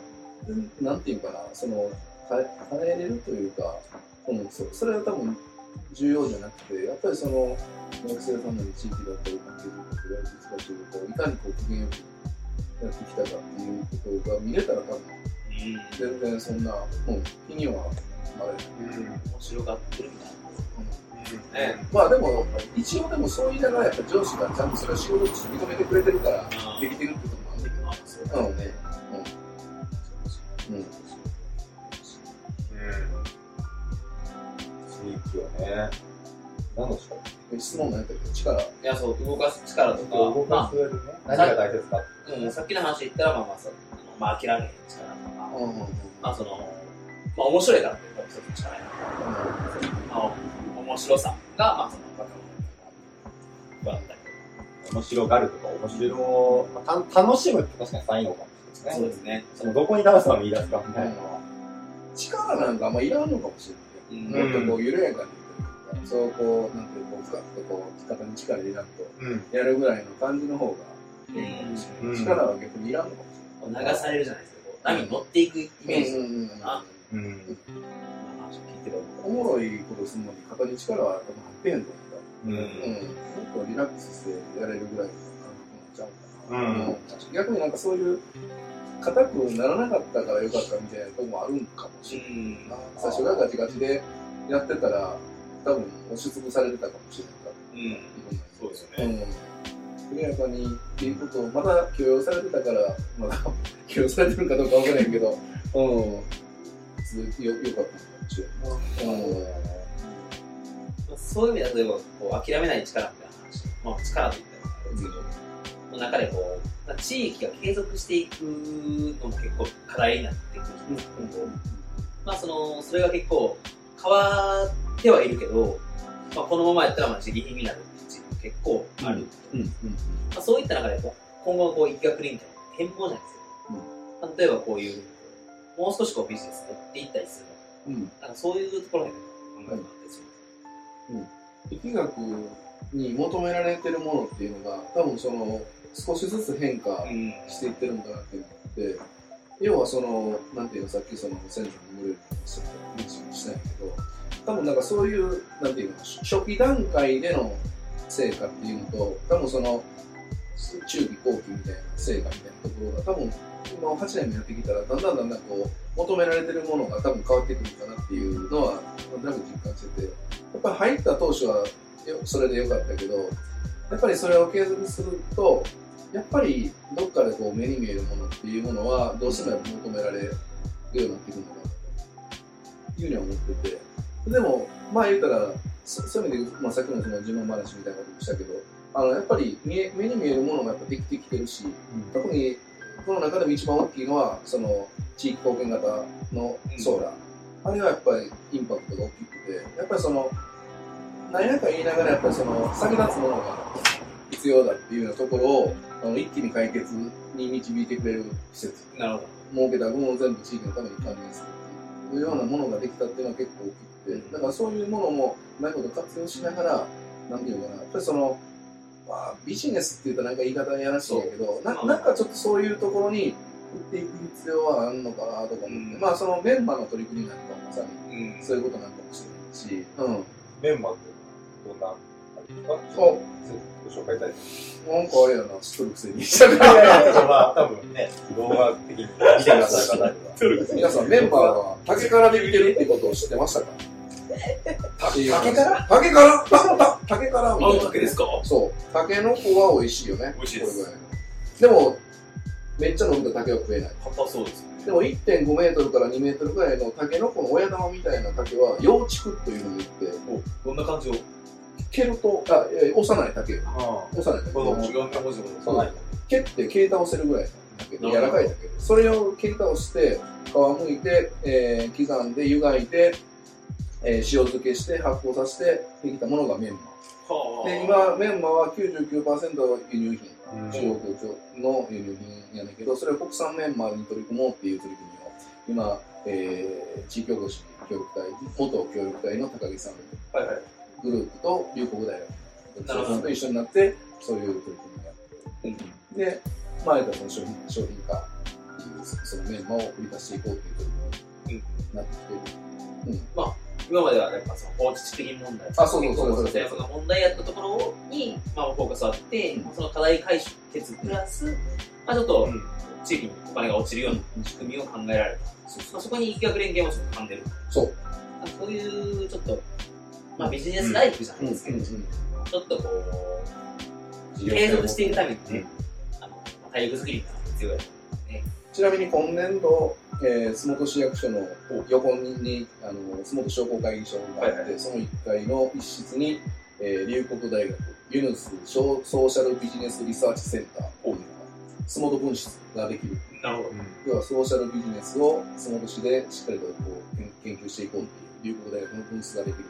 うんなんていうかな、その、変えれるというか、うん、そそれは多分重要じゃなくて、やっぱりその、学生さんなり地域だったり、関係者だったり、やりつかといかにこう、機嫌よくやってきたかっていうことが見れたら多分、全然そんな、うん、気にはあれ、面白がってるみたいうんな。ね。まあでも、一応でもそう言いながらやっぱ上司がちゃんとそれを仕事として認めてくれてるから、できてるってこともあるん。ううん。ね。うん。うん。地域をね。何の力質問なん。やったっけ力。いや、そう、動かす力とか、動まかす上でね。何が大切か。あ、うん、さっきの話で言ったら、まあまあ、そうあのまあ、諦めへん。力とか、うん。うん。うん。まあ、その、まあ、面白いからっていうのが一つの力やな。まあ、面白さが、まあ、その、若者だったり面白がるとか、面白を、まあた楽しむって確かに才能かもしとか、れないですね。そうですね。そのどこに楽しさを見出すかみたいなのは。力なんかあんまいらんのかもしれない。うんもっとこう緩やかに、そうこう、なんていうこう、ガッとこう、肩に力入れなくと、うん。やるぐらいの感じの方がうんうんない。力は逆にいらんのかもしこう流されるじゃないですか。波に乗っていくイメれない。ージ。うんうんうんあうん。まあ、話を聞いてるおもろいことするのに肩に力は多分入ってへんとうん。うん。もっとリラックスしてやれるぐらいのちゃうかな。うん。うん。逆になん。かそういう、硬くならなかったからよかったみたいなとこもあるん。かもしれない。うん。最初がガチガチでやってたら、多分押しつぶされてたかもしれない。うん。そうですようね。ん。緩やかにっていうことを、まだ許容されてたから、まだ許容されてるかどうかわからないけど、うん。よよかったのかもしれない。うん。そういう意味で例えば、こう、諦めない力みたいな話。まあ、力と言ったらですけど、の中でこう、地域が継続していくのも結構課題になってくるんですけど、まあその、それが結構変わってはいるけど、まあこのままやったらまあ自利品になる地域も結構ある。うん。うん。まあ、そういった中でこう今後のこう、一学連携の変更じゃないですけど、まあ例えばこういう、もう少しこうビジネスを持っていったりするのか、うん。なんかそういうところで考えたりする。力学に求められてるものっていうのが、多分その、少しずつ変化うんしていってるんだなっていうのがあって、要はその、なんていうの、さっきその、先祖の無料の話をしたんやけど、多分なんかそういう、なんていうの、初期段階での成果っていうのと、多分その、中期後期みたいな成果みたいなところが、多分、今8年もやってきたら、だんだんだんだんこう、求められてるものが多分変わってくるかなっていうのは、だいぶ実感してて、やっぱり入った当初はよそれでよかったけど、やっぱりそれを継続すると、やっぱりどっかでこう目に見えるものっていうものはどうしても求められるようになってくるのかなと。いうふうには思ってて、でも、まあ言ったら、そそういう意味で、まあ、さっきのその自慢話みたいなこともしたけど、あのやっぱり見え目に見えるものがやっぱできてきてるし、特にこの中でも一番大きいのは、その地域貢献型のソーラー。あれはやっぱりインパクトが大きくて、やっぱりその、何やか言いながらやっぱりその先立つものが必要だっていうようなところを、あの一気に解決に導いてくれる施設。なるほ設けた分を全部地域のために還元するっていうようなものができたっていうのは結構大きくて、だからそういうものもうまいこと活用しながら、なんていうのかな、やっぱりその、まあ、ビジネスって言うとなんか言い方やらしいんやけど、ななんかちょっとそういうところに振っていく必要はあるのかなとか思って、うんまあそのメンバーの取り組みなんかはまさにそういうことなんかもしれないし、うん。メンバーってどんな、あそうご紹介いただいて。なんかあれやな、知っとるくせに。いやいやいや、まあ、多分ね、動画的に見てくださる方には。皆さんメンバーは竹からできてるってことを知ってましたか？竹竹から？竹から？竹からあの竹ですか？そう。竹の子は美味しいよね。美味しいですでも、めっちゃ伸びた竹は食えない。硬そうですね。でも1.5メートルから2メートルぐらいの竹の子の親玉みたいな竹は、幼竹というのを言って、おどんな感じを？蹴ると、あ、えー幼い竹。あ幼い竹。この違う文字もあ、そうなんや蹴って蹴り倒せるぐらいの竹。柔らかい竹。それを蹴り倒して、皮むいて、えー刻んで湯がいて、えー塩漬けして発酵させてできたものがメンマ。はあ。で、今、メンマは99%輸入品。うん中国の輸入品やねんけど、それを国産メンマに取り組もうっていう取り組みを、今、えー、地域おこし協力隊、元協力隊の高木さん。グループと龍谷大学さんと一緒になって、そういう取り組みをやってうん。で、前からその商品商品化っていう、そのメンマを売り出していこうっていう取り組みになってきてる。今まではやっぱその放置地的問題。あそうそうそうそうその問題やったところに、まあ、フォーカスあって、うん。その課題解決プラス、まあ、ちょっとうん。地域にお金が落ちるような仕組みを考えられた。そうまあ、そこに疫学連携もちょっと噛んでる。そう。あそういうちょっと、まあ、ビジネスライフじゃないですけど、うん。ちょっとこう、継続していくためにね、あの、まあ体力作りが必要やとちなみに今年度、えー、洲本市役所の横にあの洲本商工会議所があって、はいはその1階の一室に、えー、龍谷大学ユヌスソーシャルビジネスリサーチセンターというのが洲本分室ができるなるほど。要はソーシャルビジネスを洲本市でしっかりとこう研研究していこうっていう龍谷大学の分室ができる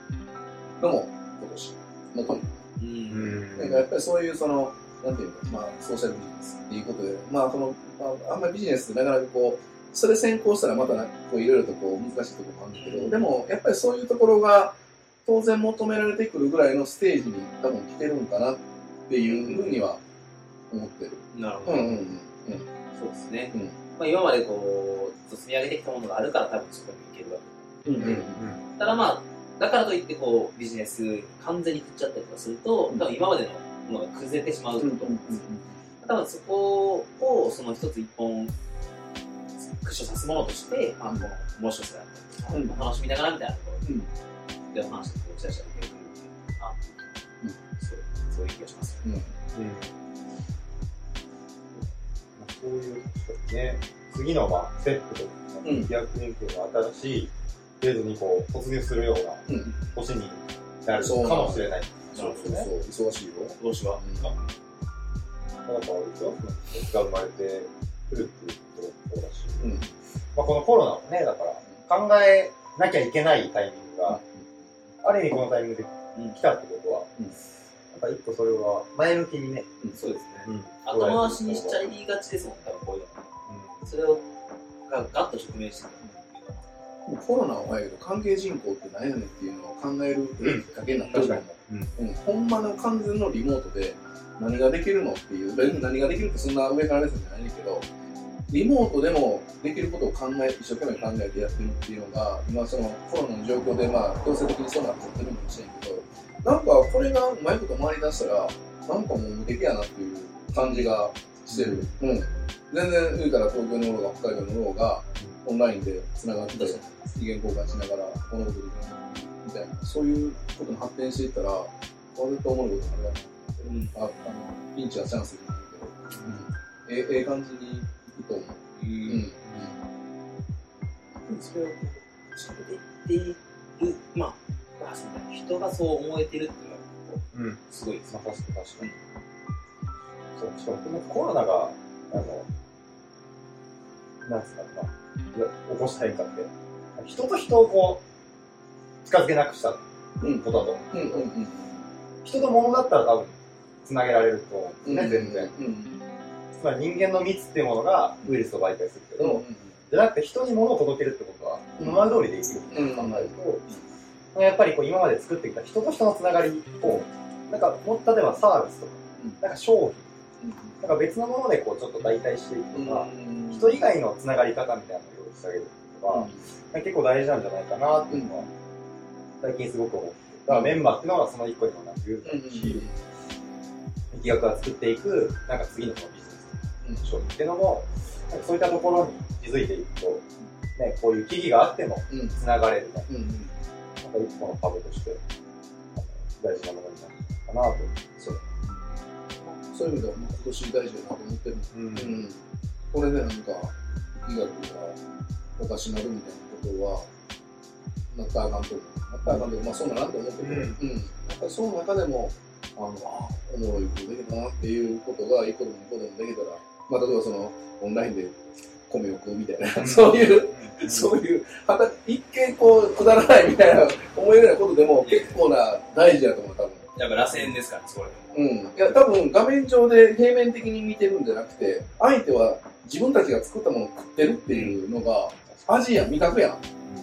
のも今年のとにう。んかやっぱりそういうその、なんていうの、まあ、ソーシャルビジネスっていうことで、まあ、その、まあ、あんまりビジネスってなかなかこう、それ先行したらまたなこういろいろとこう難しいところもあるんだけど、でもやっぱりそういうところが当然求められてくるぐらいのステージに多分来てるんかなっていうふうには思ってる。なるほど。うんうんうんそうですね。うんまあ、今までこう、ずっと積み上げてきたものがあるから多分そこに行けるわけ。うん。うんうんただまあ、だからといってこう、ビジネスに完全に振っちゃったりとかすると、多分今までのものが崩れてしまうと思うんですよ。多分そこを、その一つ一本、クッションさすものとして、まあ、この面白さだったりとか、うん。楽しみながらみたいなところうん。でお話して打ち出したらいけるかな、うんそうそういう気がします。うん。うん。そういう、ね、次のまあステップとか、うん。飛躍連携の新しいフェーズにこう突入するようなうん。年になるかもしれない。そうそうそう、忙しいよ。どうしはうんだから、あれですよ、熱が生まれてくるっていうこともそうだし、うん。まあ、このコロナもね、だから考えなきゃいけないタイミングが、ある意味このタイミングで来たってことは、うん。なんか一個それは前向きにね、そうですね。うん。後回しにしちゃいがちですもん、多分こういうの。それをがガッと直面してもうコロナは早いけど、関係人口って何やねんっていうのを考えるきっかけになったと思う。うん、ほんまの完全のリモートで何ができるのっていう、別に何ができるってそんな上から目線じゃないんだけど、リモートでもできることを考え、一生懸命考えてやってるっていうのが、今そのコロナの状況でまあ強制的にそうなっちゃってるのかもしれんけど、なんかこれがうまいこと回り出したら、なんかもう無敵やなっていう感じがしてる。うん。全然言うたら東京の方が北海道の方がオンラインで繋がって、意見交換しながら、このことできるみたいな、そういうことに発展していったら、割と思うことになるなと思って、ああのピンチはチャンスになるけど、うん、えええ感じにいくと思う。う。うんん。それをていっている、まあ、人がそう思えてるっていうのが、うん。すごいですまあ、確かに確かに。そう、しかもこのコロナが、あの、なんですか、まあ、起こした変化って、人と人をこう、近づけなくしたこうん。とだと思う。うんうんうん。人と物だったら多分、繋げられると思うんですね、全然。うん。つまり人間の密っていうものがウイルスを媒介するけど、うん。じゃなくて人に物を届けるってことは、うん今まで通りできるって考えると、やっぱりこう今まで作ってきた人と人のつながりを、なんかもう例えばサービスとか、うんなんか商品、なんか別のものでこうちょっと代替していくとか、うん。人以外のつながり方みたいなのを用意してあげるってことが、結構大事なんじゃないかなっていうのは、最近すごく思ってて。だからメンバーっていうのがその一個にもなってるうん。し、力学が作っていく、なんか次のそのビジネス商品っていうのも、なんかそういったところに気づいていくと、ね、こういう危機があってもうん。つながれるね、うん。なんか一個の株として、大事なものになるかなと。そう。そういう意味では、まあ今年大事だなと思ってる。うんうん。これでなんか、医学がおかしなるみたいなことは、なったらあかんと思う。なったらあかんと思う。まあそうならんと思うけど、うんうん。やっぱりその中でも、あの、あおもろいことできたなっていうことが、いいこともいいこともできたら、まあ例えばその、オンラインで米を食うみたいな、そういう、そういう、はた一見こう、くだらないみたいな、思えるようなことでも結構な大事だと思う、多分。やっぱ螺旋ですから、それ。うん。いや、多分画面上で平面的に見てるんじゃなくて、相手は自分たちが作ったものを食ってるっていうのが、味や味覚やん。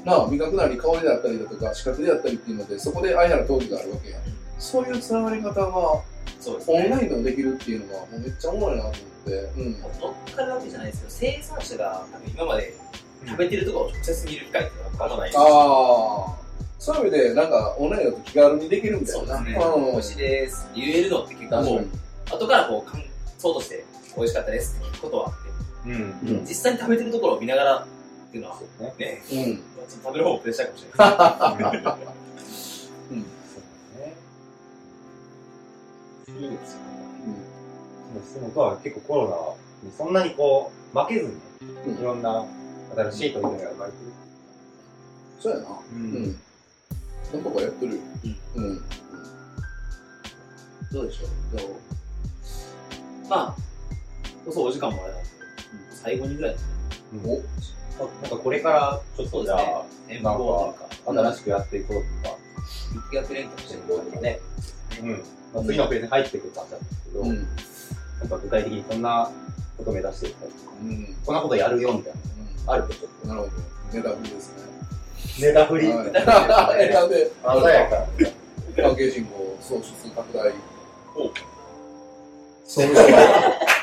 なあ、味覚なり香りであったりだとか、視覚であったりっていうので、そこで相原闘技があるわけやん。そういうつながり方が、そうですオンね。ラインでもできるっていうのが、もうめっちゃおもろいなと思って。うん。乗っかるわけじゃないですけど、生産者が今まで食べてるところを直接見る機会っていうのはあんまないですああ。そういう意味で、なんか、オンラインだと気軽にできるみたいな。そうですね。うん美味しいですって言えるのって結構もう後からこう感想として美味しかったですって聞くことはあって、うん。うん実際に食べてるところを見ながらっていうのはそうね。ね、うん。食べる方もプレッシャーかもしれないです。うん。そうね。いいですよね。うん。そうそうは結構コロナにそんなにこう、負けずに、うんいろんな新しい取り組みが生まれてそうやな。る。ううん。なんとかやってるよ。うん。うん。どうでしょうどうまあ、そうそうお時間もあれなんですけど、最後にぐらいですね。おなんかこれからちょっとじゃあ、展望というか、新しくやっていこうとか、力学連携してるどうとかね。うん。まあ、次のフェーズに入ってくる感じなんですけど、うん。なんか具体的にこんなことを目指していったりとか、うん。こんなことやるよみたいな、あるとちょっなるほど。ネタ振りですね。と。ネタ振り。はい。選んで、鮮やか。関係人口創出拡大。お総務省、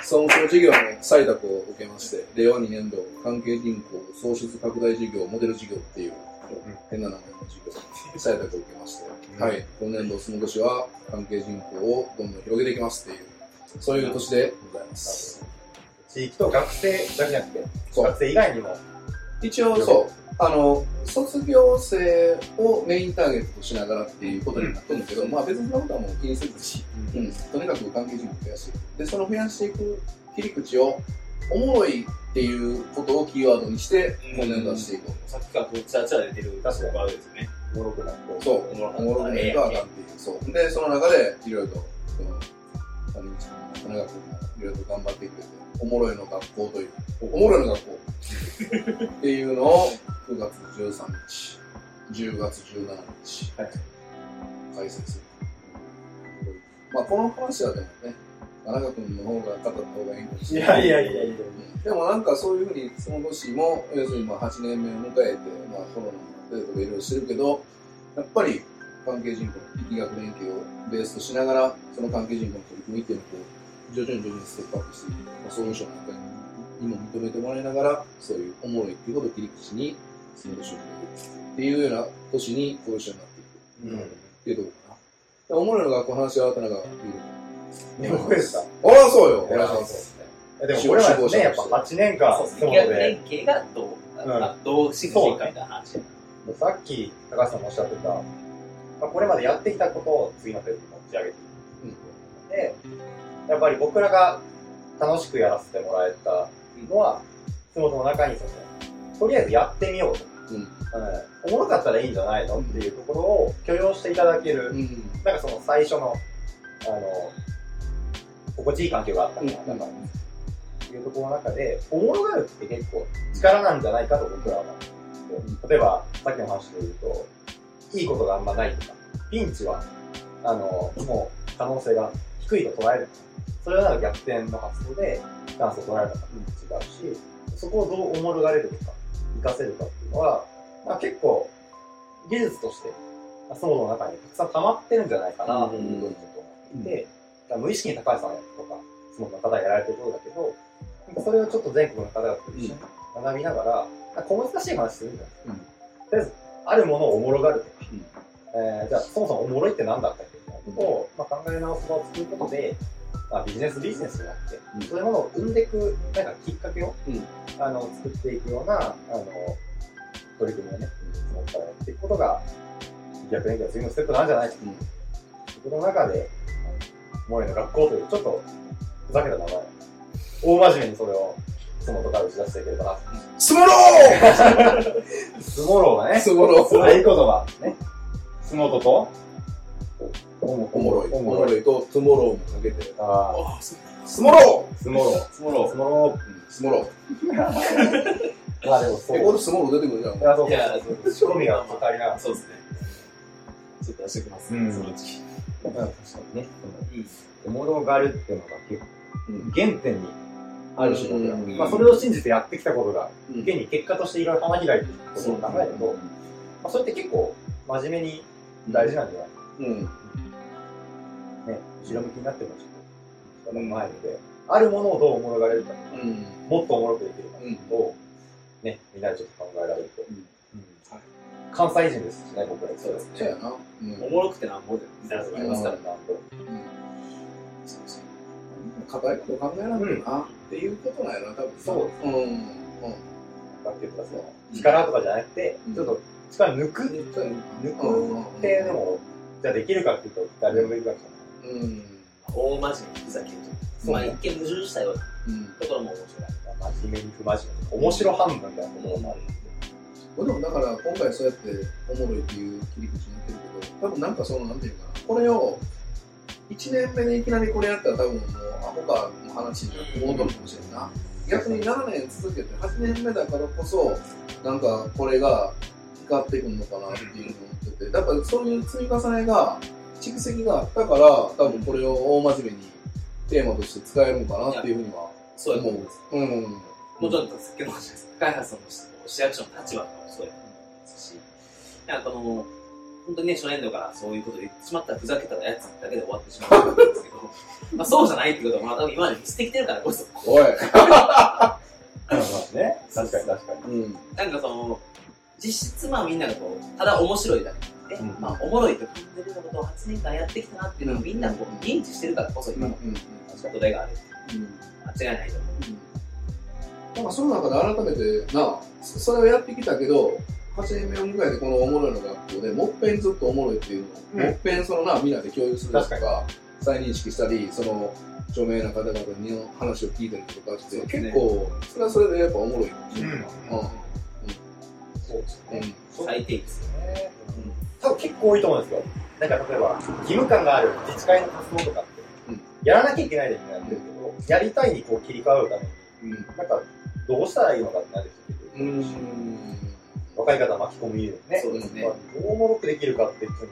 総務省事業の採択を受けまして、令和2年度関係人口創出拡大事業モデル事業っていう、変な名前の事業、採択を受けまして、うんはい、今年度、その年は関係人口をどんどん広げていきますっていう、そういう年でございます。地域と学生だけじゃなくて、学生以外にも、一応そう、あの、卒業生をメインターゲットとしながらっていうことになったんだけど、まあ別にそんなことはもう気にせずし、うん、とにかく関係人口増やしていく。で、その増やしていく切り口を、おもろいっていうことをキーワードにして、今年度はしていこう。さっきからこう、チラチラ出てる確かにがあるんですよね。おもろくなると。そう、おもろくないとあかんっていう。そう。で、その中で、いろいろと、その、谷口君、田中君がいろいろと頑張ってくれて、おもろいの学校という、おもろいの学校っていうのを、9月13日、10月17日、はい開催する。まあ、この話はでもね、田中君の方が語った方がいいかもしれない。いやいやいやいや。でもなんかそういうふうに、その年も、要するにまあ8年目を迎えて、まあコロナもあったりとかいろいろしてるけど、やっぱり関係人口の力学連携をベースとしながら、その関係人口の取り組みっていうのを徐々に徐々にステップアップしていく。まあ、総務省の中にも認めてもらいながら、そういうおもろいっていうことを切り口に、その年をっていうような年にこういう人になっていく。うん。っていうところかな。でおもろいの学校の話は田中が言う。でもこれさ、あら、そうよ。お願いしま。お願いしますでもこれはね、やっぱ8年間、そうですがどう、どうしていくかみたいな話。さっき高橋さんもおっしゃってた、まあ、これまでやってきたことを次のフェーズに持ち上げていく。で、やっぱり僕らが楽しくやらせてもらえたのは、その中にその、とりあえずやってみようと。うん。おもろかったらいいんじゃないのっていうところを許容していただける、うん。なんかその最初の、あの、心地いい環境があったかな、うんだから、っていうところの中で、おもろがるって結構力なんじゃないかと僕らは思って例えば、さっきの話で言うと、いいことがあんまないとか、ピンチは、あの、もう可能性が低いと捉える。それは逆転の発想で、スタンスを捉えるのか違うし、そこをどうおもろがれるとか、活かせるかっていうのは、まあ、結構、技術として、まあソードの中にたくさん溜まってるんじゃないかな、というふうにちょっと思っていて、無意識に高橋さんとか、その方がやられてることだけど、なんかそれをちょっと全国の方々と一緒に学びながら、なんか小難しい話するんじゃないうん。とりあえず、あるものをおもろがるとか、うん。えーじゃあそもそもおもろいって何だったっけみたいなことを、まあ、考え直す場を作ることで、まあ、ビジネスビジネスになって、うん。そういうものを生んでいく、なんかきっかけを、うん。あの、作っていくような、あの、取り組みをね、そこからやっていくことが、逆連携の次のステップなんじゃないか。ということの中で、モレの学校という、ちょっと、ふざけた名前、大真面目にそれを、そのとから打ち出していければな。スモロ スモローがね、ースモロー。合言葉、ね。スモトと、おもおもろい。おおもろい。もろいと、スモローもかけて。ああスモロースモロー。スモロスモロースモロー。ー。まあでもそう。え、これスモロー出てくるじゃん。いや、そういやそう。仕込みが足りなそうですね。ちょっと出してきます、うんそのうち。た。確かにね。うん。おもろがあるっていうのが結構うん原点にある種の、うんまあそれを信じてやってきたことが、うん現に結果としていろいろ花開いてることを考えると、まあそれって結構真面目に大事なんじゃない？うん。ね、後ろ向きになってもちょっと、人の前で、あるものをどうおもろがれるか、うん。もっとおもろくできるかを、ね、みんなでちょっと考えられると。関西人ですしね、僕らそうですそうやな。うん。おもろくてなんぼで、みたいなとこありますからね。な。そうそう硬いこと考えなくてな、っていうことなんやな、多分。そうですうん。うん。だっていうか、その、力とかじゃなくて、うんちょっと力抜く、抜抜くってでも、じゃあできるかっていうと、誰でもできるかもしれない。うん。大真面目にふざけると。まあ一見矛盾したようなうん。ところも面白い。真面目に不真面目に、面白半分みたいなところもある。でもだから今回そうやっておもろいっていう切り口になってるけど、多分なんかその、なんていうかな、これを、1年目でいきなりこれやったら多分もうアホかの話になって戻るかもしれんない。逆に7年続けて8年目だからこそ、なんかこれが光ってくるのかなっていうふうに思ってて、だからそういう積み重ねが、蓄積があったから、多分これを大真面目にテーマとして使えるのかなっていうふうにはそうやと思うんです。。うん。もちろん、さっきの話です。高橋さんの市役所の立場とかもそうやと思うんですし、なんかこの、本当にね、初年度からそういうことを言ってしまったらふざけたやつだけで終わってしまうんですけど、まあそうじゃないってことは、まあ多分今まで見捨てきてるからこそ、おい。ね。確かに確かに。うん。なんかその、実質まあみんながこう、ただ面白いだけで、うんまあおもろいと感じるようなことを8年間やってきたなっていうのをみんなこう認知してるからこそ今のがある。うん。間違いないと思なんかその中で改めてな、そそれをやってきたけど、8年目を迎えてこのおもろいの学校でもっぺんずっとおもろいっていうのを、うんもっぺんそのな、みんなで共有すると確か、再認識したり、その、著名な方々に話を聞いたりとかして、そうですね結構、それはそれでやっぱおもろいかもしれないうですうん。うん。ね。う。最低ですよ。ね。多分結構多いと思うんですよ。なんか例えば、義務感がある自治会の活動とかって、うんやらなきゃいけないでみんなやってるけど、やりたいにこう切り替わるために、うん。なんか、どうしたらいいのかってなる人いるし、若い方巻き込み入れるね。そうですねまあどうおもろくできるかっていう人に、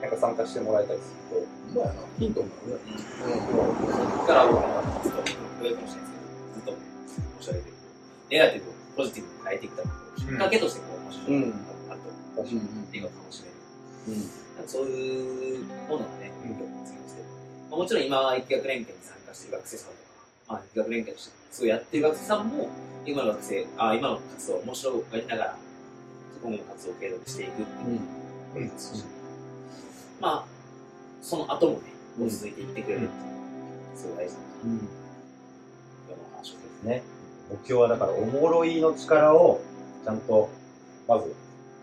なんか参加してもらえたりするうまいな。ヒントになるね。そこから僕はずっと上かもしれないですけど、ずっと申し上げてると、ネガティブをポジティブに変えてきたことをきっかけとしてこう面白いことがあると、と。確かに。映画を楽しめる。うん。なんかそういうものをね、うん次にしてる。まあ、もちろん今は一学連携に参加している学生さんとか、まあ、一学連携としてすごいやってる学生さんも、今の学生、あ今の活動を面白がりながら、今後も活動を継続していくっていううん。ですし、まあ、その後もね、こう続いていってくれるっていう、すごい大事なうん。話をですね。目標はだから、おもろいの力を、ちゃんと、まず、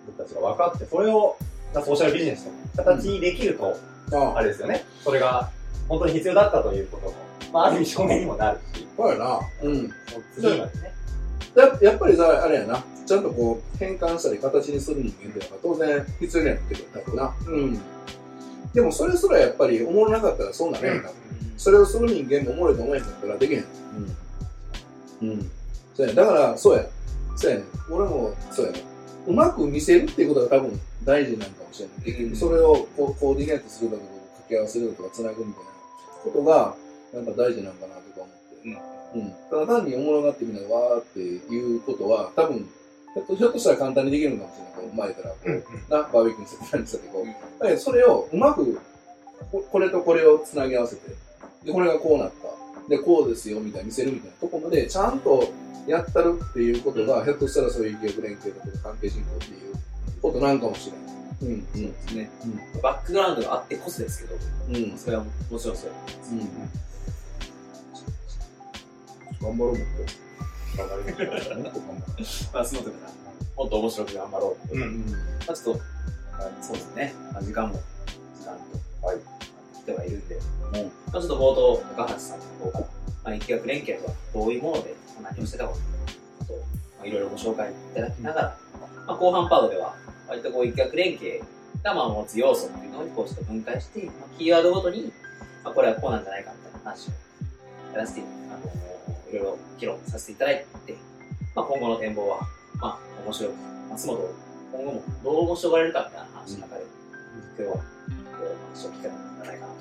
僕たちが分かって、それを、まあソーシャルビジネスの形にできると、ああれですよね。それが、本当に必要だったということの、まあ、ある意味証明にもなるし、そうやな。うん。その次までね。ややっぱりさ、あれやな。ちゃんとこう変換したり形にする人間ってやっぱ当然必要になってくるだろうな。うん。でもそれすらやっぱりおもろなかったらそうなれへんから。それをする人間もおもろいと思えへんかったらできへん。うん。そうやね。だから、そうや。そうやね。俺も、そうやね。うまく見せるっていうことが多分大事なのかもしれない。結局それをこうコーディネートするだとか、掛け合わせるだとか、つなぐみたいなことが、なんか大事なのかなとか思って。うん。ただ単におもろがってみんながわーっていうことは、多分、ひょっとしたら簡単にできるのかもしれない。こう前からこう、うんうんな、バーベキューにしてたりしたってこう。だけどそれをうまく、ここれとこれをつなぎ合わせて、で、これがこうなった。で、こうですよ、みたいに見せるみたいなところまで、ちゃんとやったるっていうことが、ひょっとしたらそういう企業連携とか関係人口っていうことなんかもしれない。うん、そうですね。うんバックグラウンドがあってこそですけど、うん。うん。それはもちろんそううん。頑張ろう、もっ頑張りましょう。と。もっと頑張 まあ、その時から、もっと面白く頑張ろう。う。ろう。うんん。まあ、ちょっと、あそうですね。まあ、時間も、時間と、はい。来てはいるんで、うんまあ、ちょっと冒頭、高橋さんの方から、まあ、疫学連携とはどういうもので、まあ何をしてたかと、まあ、いろいろご紹介いただきながら、まあ、後半パートでは、割とこう疫学連携がまあ持つ要素っていうのをこうちょっと分解して、まあ、キーワードごとに、まあ、これはこうなんじゃないかみたいな話をやらせて、あのいろいろ議論させていただいて、まあ、今後の展望は、まあ、面白く、松本を今後もどう面白がれるかみたいな話の中で、今日は、こう、話を聞けたんじゃないかな。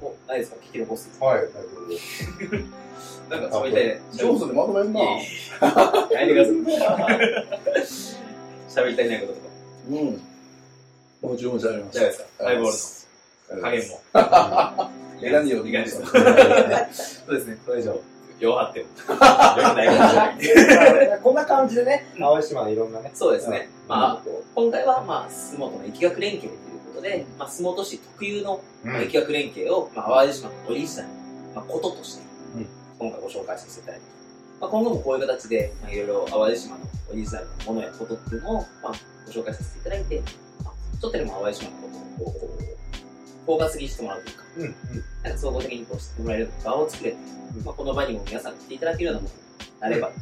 お、ないですか？聞き残す。はい、大丈夫です。なんか、そうみたいで、上手でまとめんな。やめてください。喋り足りないこととか。うん。もちろんじゃありました。大丈夫ですかハイボールの加減も。いそうそうですね。それ以上、弱張っても。こんな感じでね、淡島のいろんなね。そうですね。まあ、あ、今回は、まあ、洲本の疫学連携ということで、まあ、洲本市特有の疫学連携を、まあ、淡路島のオリジナルの、まあ、こととしてうん、今回ご紹介させていただいて、まあ、今後もこういう形で、まあ、いろいろ淡路島のオリジナルのものやことっていうのを、まあ、ご紹介させていただいて、まあ、ちょっとでも淡路島のことをこう、フォーカスにしてもらうというか、うん、うん。なんか総合的にこう知ってもらえる場を作れて、まあ、この場にも皆さん来ていただけるようなものになればと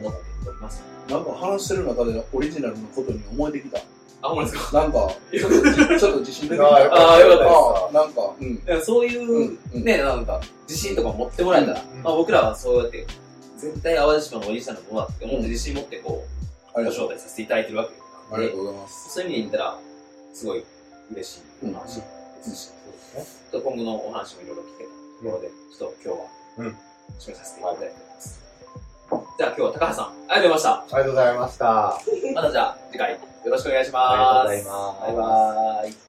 思っております。なんか話してる中でオリジナルのことに思えてきた。あ、ほんまですか？なんか、ちょっと自信出てきた。あーよかったあーよかったですなんか、うん。そういう、ね、なんか、自信とか持ってもらえたら、うんまあ僕らはそうやって、絶対淡路島のおじさんのものだって思って自信持ってこう、ご。招待させていただいてるわけなんでありがと、うございます。そういう意味で言ったら、すごい嬉しいお話ですし、そうですね。ちょっと今後のお話もいろいろ聞けたところで、ちょっと今日は、うん締めさせていただいております。じゃあ今日は高橋さん、ありがとうございました。ありがとうございました。またじゃあ次回よろしくお願いします。ありがとうございますバイバーイ。